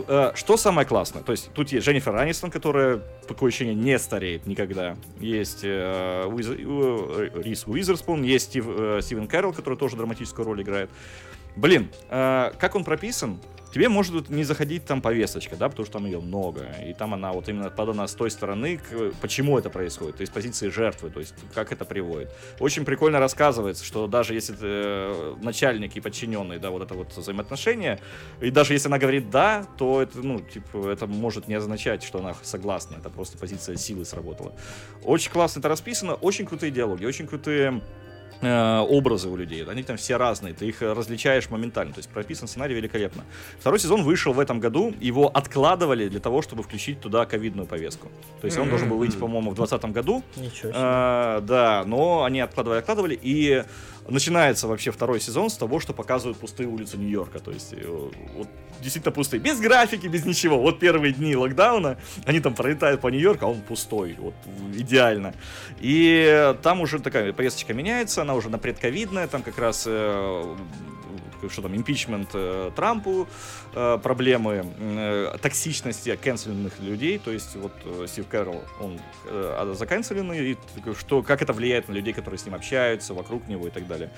Э, Что самое классное? То есть тут есть Дженнифер Анистон, которая, такое ощущение, не стареет никогда. Есть э, Уиз- э, Рис Уизерспун, есть Стив, э, Стивен Кэрролл, который тоже драматическую роль играет. Блин, э, как он прописан? Тебе может не заходить там повесточка, да, потому что там ее много, и там она вот именно подана с той стороны, к- почему это происходит, то есть позиции жертвы, то есть как это приводит. Очень прикольно рассказывается, что даже если э, начальник и подчиненный, да, вот это вот взаимоотношение, и даже если она говорит да, то это, ну, типа, это может не означать, что она согласна, это просто позиция силы сработала. Очень классно это расписано, очень крутые диалоги, очень крутые образы у людей. Они там все разные, ты их различаешь моментально. То есть прописан сценарий великолепно. Второй сезон вышел в этом году, его откладывали для того, чтобы включить туда ковидную повестку. То есть он должен был выйти, по-моему, в 2020 году. Ничего себе. А, да, но они откладывали, откладывали, и начинается вообще второй сезон с того, что показывают пустые улицы Нью-Йорка. То есть э, вот действительно пустые. Без графики, без ничего. Вот первые дни локдауна, они там пролетают по Нью-Йорку, а он пустой. Вот идеально. И там уже такая повесточка меняется, она уже на предковидная, там как раз э, что там, импичмент э, Трампу, э, проблемы э, токсичности канцеленных людей, то есть вот э, Стив Кэрролл, он э, заканцеленный, и что, как это влияет на людей, которые с ним общаются, вокруг него и так далее.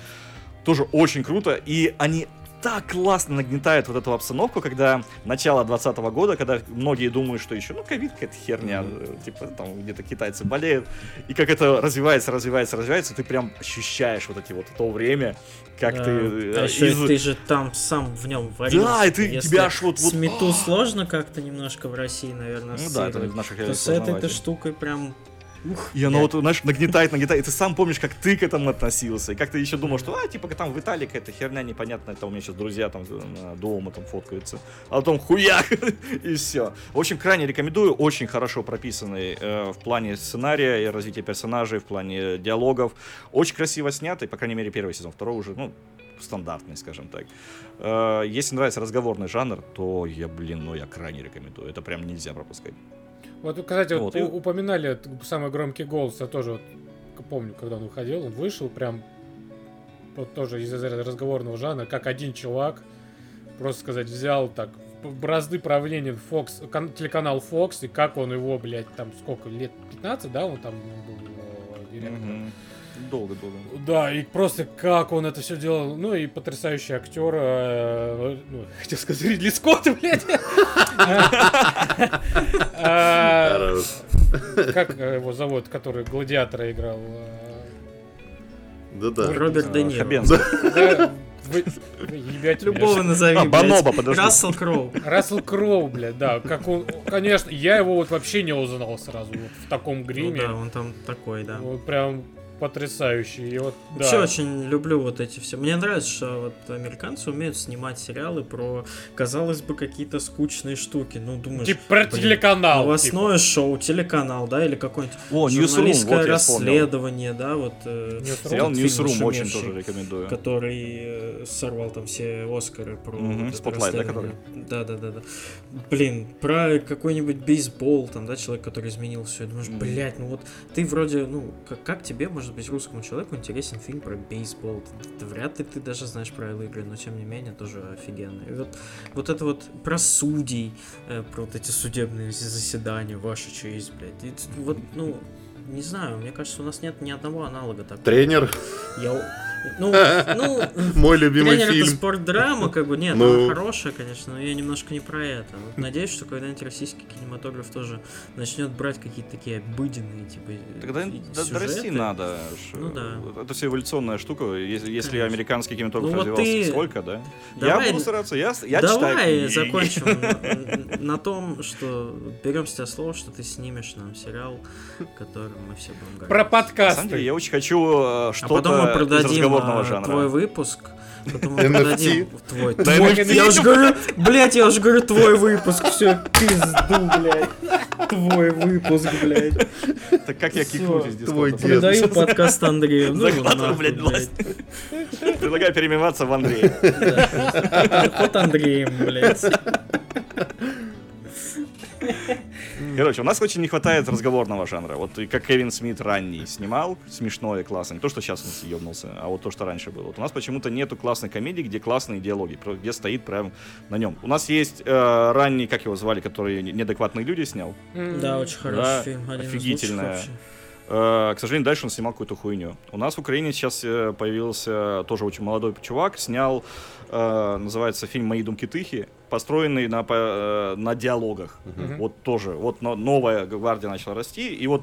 Тоже очень круто, и они так классно нагнетает вот эту обстановку, когда начало 2020 года, когда многие думают, что еще, ну, ковид какая-то херня, mm-hmm. типа, там где-то китайцы болеют, и как это развивается, развивается, развивается, ты прям ощущаешь вот эти вот то время, как Да. ты... А э, еще из- ты же там сам в нем варился. Да, и ты, Если тебя аж вот... вот- С мету сложно как-то немножко в России, наверное, Ну да, это в наших То с этой-то штукой прям... Ух, И оно блядь. вот, знаешь, нагнетает, нагнетает. И ты сам помнишь, как ты к этому относился. И как ты еще думал, что, а, типа, там в Италии какая-то херня непонятная, там у меня сейчас друзья там э, дома там фоткаются. А потом хуяк, и все. В общем, крайне рекомендую. Очень хорошо прописанный э, в плане сценария и развития персонажей, в плане диалогов. Очень красиво снятый, по крайней мере, первый сезон. Второй уже, ну, стандартный, скажем так. Э, если нравится разговорный жанр, то я, блин, ну, я крайне рекомендую. Это прям нельзя пропускать. Вот, кстати, вот Вот, и- упоминали самый громкий голос, я тоже вот помню, когда он выходил, он вышел прям вот тоже из разговорного жанра, как один чувак, просто сказать, взял так бразды правления Fox, кан- телеканал Fox, и как он его, блядь, там сколько, лет 15, да, он там был директором? Мгм. Долго-долго. Да, и просто как он это все делал. Ну и потрясающий актер, э, ну, хотел сказать, Ридли Скотт, блядь. Как э, его зовут, который гладиатора играл? Да-да. Роберт Де Ниро. Вы- меня. Любого назови, А, блядь. Баноба, подожди. Рассел Кроу. Рассел Кроу, блядь, да. Как он, конечно, я его вот вообще не узнал сразу вот в таком Ну гриме. да, он там такой, да. Вот прям потрясающий. И вот, да. Вообще очень люблю вот эти все. Мне нравится, что вот американцы умеют снимать сериалы про, казалось бы, какие-то скучные штуки. Ну, думаешь, Типа про блин, телеканал. новостное шоу, телеканал, да, или какое-нибудь О, Newsroom, журналистское вот я расследование, да, вот. э, Newsroom. Сериал Newsroom очень тоже рекомендую. Который э, сорвал там все Оскары про это Spotlight, да, расследование. Да, да, да, да. Блин, про какой-нибудь бейсбол, там, да, человек, который изменил все. Думаешь, Мгм. блядь, ну вот ты вроде, ну, как, как тебе, может быть, русскому человеку интересен фильм про бейсбол? Вряд ли ты даже знаешь правила игры, но тем не менее тоже офигенно. И вот, вот это вот про судей, э, про вот эти судебные заседания, ваша честь, блядь. И вот, ну, не знаю, мне кажется, у нас нет ни одного аналога такого. Тренер. Я, ну, ну, Мой любимый Тренер это фильм. спортдрама, как бы, нет, Ну. она хорошая, конечно, но я немножко не про это. Вот надеюсь, что когда-нибудь российский кинематограф тоже начнет брать какие-то такие обыденные, типа, Тогда до- дорасти сюжеты. надо. Ну да. Это все эволюционная штука. Если, если американский кинематограф Ну вот развивался ты- сколько, да? Давай- Я буду стараться. Я, я Давай читаю закончим на, том, что берем с тебя слово, что ты снимешь нам сериал, который мы все будем Про самом деле, подкасты. я очень хочу э, А что-то потом мы продадим разговорного а, жанра. твой выпуск. Потом мы продадим твой. Я уже говорю, блять, я уже говорю твой выпуск. Все, пизду, блядь. Твой выпуск, блядь. Так как я из Дискорда? твой дед. Продаю подкаст Андрею. Ну, нахуй, блядь, власть. Предлагаю переименоваться в Андрей. Да. Под Андреем, блядь. Короче, у нас очень не хватает разговорного жанра. Вот как Кевин Смит ранний снимал, смешное, классно. Не то, что сейчас он съебнулся, а вот то, что раньше было. Вот у нас почему-то нету классной комедии, где классные диалоги, где стоит прям на нем. У нас есть э, ранний, как его звали, который неадекватные люди снял. Да, очень хороший Да, фильм. Один офигительная. Э, к сожалению, дальше он снимал какую-то хуйню. У нас в Украине сейчас э, появился тоже очень молодой чувак, снял, э, называется фильм «Мои думки тихи», построенный на, по- э, на диалогах. Мгм. Вот тоже, вот но- новая гвардия начала расти, и вот,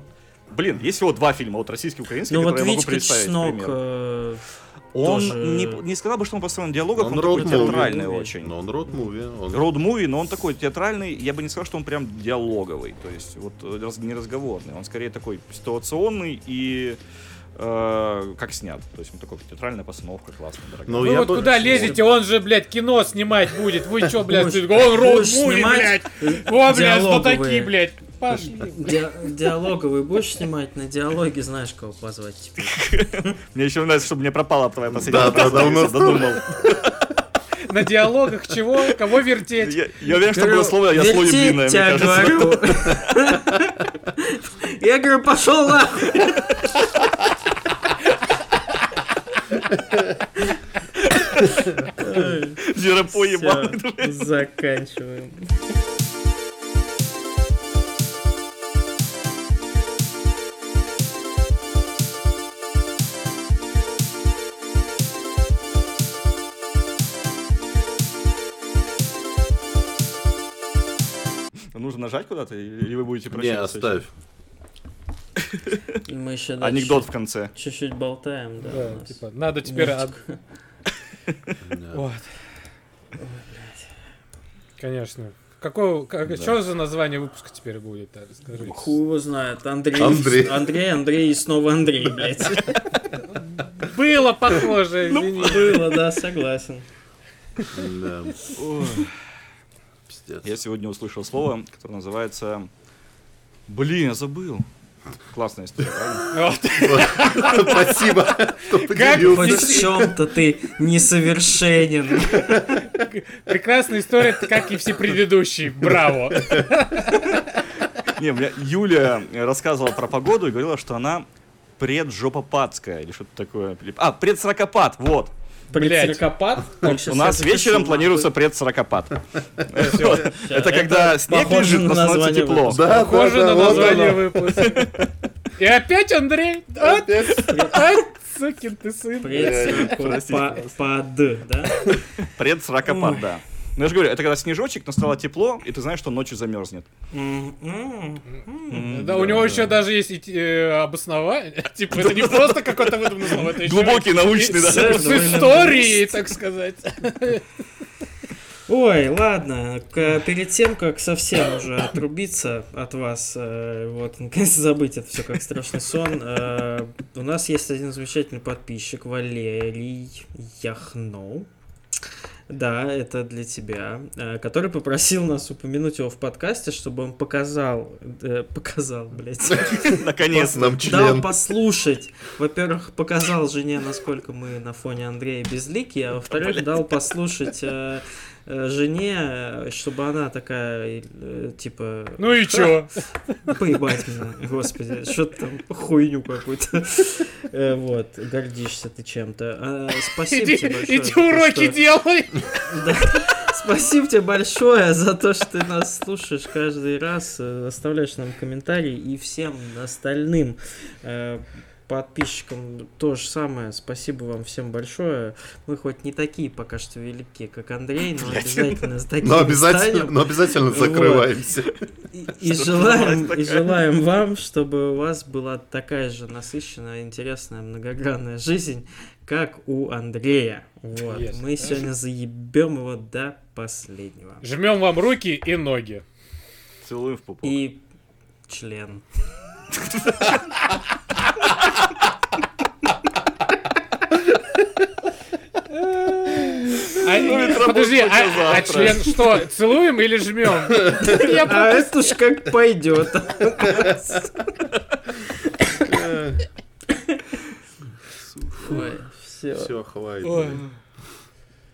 блин, есть всего два фильма, вот российский и украинский, Ну вот которые я могу представить, Чеснок, э, Он Тоже- не, не сказал бы, что он построен на диалогах, он, Он такой театральный муви. очень. Но он род-муви. он- Роуд-муви, но он такой театральный, я бы не сказал, что он прям диалоговый, то есть вот раз- не разговорный, он скорее такой ситуационный и э, как снят, то есть он такой театральная постановка, классная, дорогая. Ну, Вы я вот бы- куда лезете? Он же, блядь, кино снимать будет. Вы чё, блядь, он роуд блядь. О, блядь, что диалоговые. такие, блядь. Пошли. Ди- диалоговый будешь снимать? На диалоге знаешь, кого позвать теперь. Мне еще нравится, чтобы мне пропала твоя последняя Да, да, да, у нас додумал. На диалогах чего? Кого вертеть? Я, я уверен, что было слово «я «Вертеть длинное», мне говорю. Я говорю, пошел нахуй. Зверопой Всё, ебаный. заканчиваем. Нужно нажать куда-то, или вы будете Не, прощаться? оставь. И мы еще Анекдот в конце. чуть-чуть болтаем, да. Да, типа, надо теперь... от- Да. Вот. Конечно. Какое, как, что за название выпуска теперь будет? Расскажи. Хуй его знает. Андрей, Андрей. Андрей, Андрей и снова Андрей, блядь. Было похоже, Ну, извини. Было, да, согласен. Да. Пиздец. Я сегодня услышал слово, которое называется... Блин, я забыл. Классная история. Спасибо, что Хоть поделился. в чем-то ты несовершенен. Прекрасная история, как и все предыдущие. Браво. Не, мне Юля рассказывала про погоду и говорила, что она преджопопадская или что-то такое. А, предсракопад, вот. Блядь. Предсракопад? У нас вечером планируется предсракопад. Всё. Это когда снег лежит, на но становится тепло. Похоже на название выпуска. И опять Андрей. Сукин ты сын. Предсракопад, да? Предсракопад, Ой. да. Ну я же говорю, это когда снежочек, но стало тепло, и ты знаешь, что ночью замерзнет. М-м. М, Да, у него еще даже есть э, обоснование. Типа, это не просто какое-то выдуманное слово, это Глубокий научный, да. с историей, так сказать. Ой, ладно, перед тем, как совсем уже отрубиться от вас, э, вот, наконец забыть это все как страшный сон, э, у нас есть один замечательный подписчик, Валерий Яхноу. Да, это для тебя, э, который попросил нас упомянуть его в подкасте, чтобы он показал, э, показал, блядь, Наконец. Нам дал член. послушать. Во-первых, показал жене, насколько мы на фоне Андрея безликие, а во-вторых, дал послушать э, жене, э, чтобы она такая, э, типа, Ну и чё? поебать меня, господи, что ты там хуйню какую-то. Э, Вот, гордишься ты чем-то. А, Спасибо тебе большое. иди уроки делай. Спасибо тебе большое за то, что ты нас слушаешь каждый раз, э, оставляешь нам комментарии и всем остальным э, подписчикам то же самое. Спасибо вам всем большое. Мы хоть не такие пока что велики, как Андрей, но обязательно с такими Но обязательно, станем. но обязательно Вот. закрываемся. И, и Что желаем, и желаем вам, чтобы у вас была такая же насыщенная, интересная, многогранная жизнь, как у Андрея. Вот. Есть. Мы сегодня заебем его до последнего. Жмем вам руки и ноги. Целуем в пупок. И член. А, ведь подожди, а, а член что, целуем или жмем? А это ж как пойдет. Ой, все. Хватит.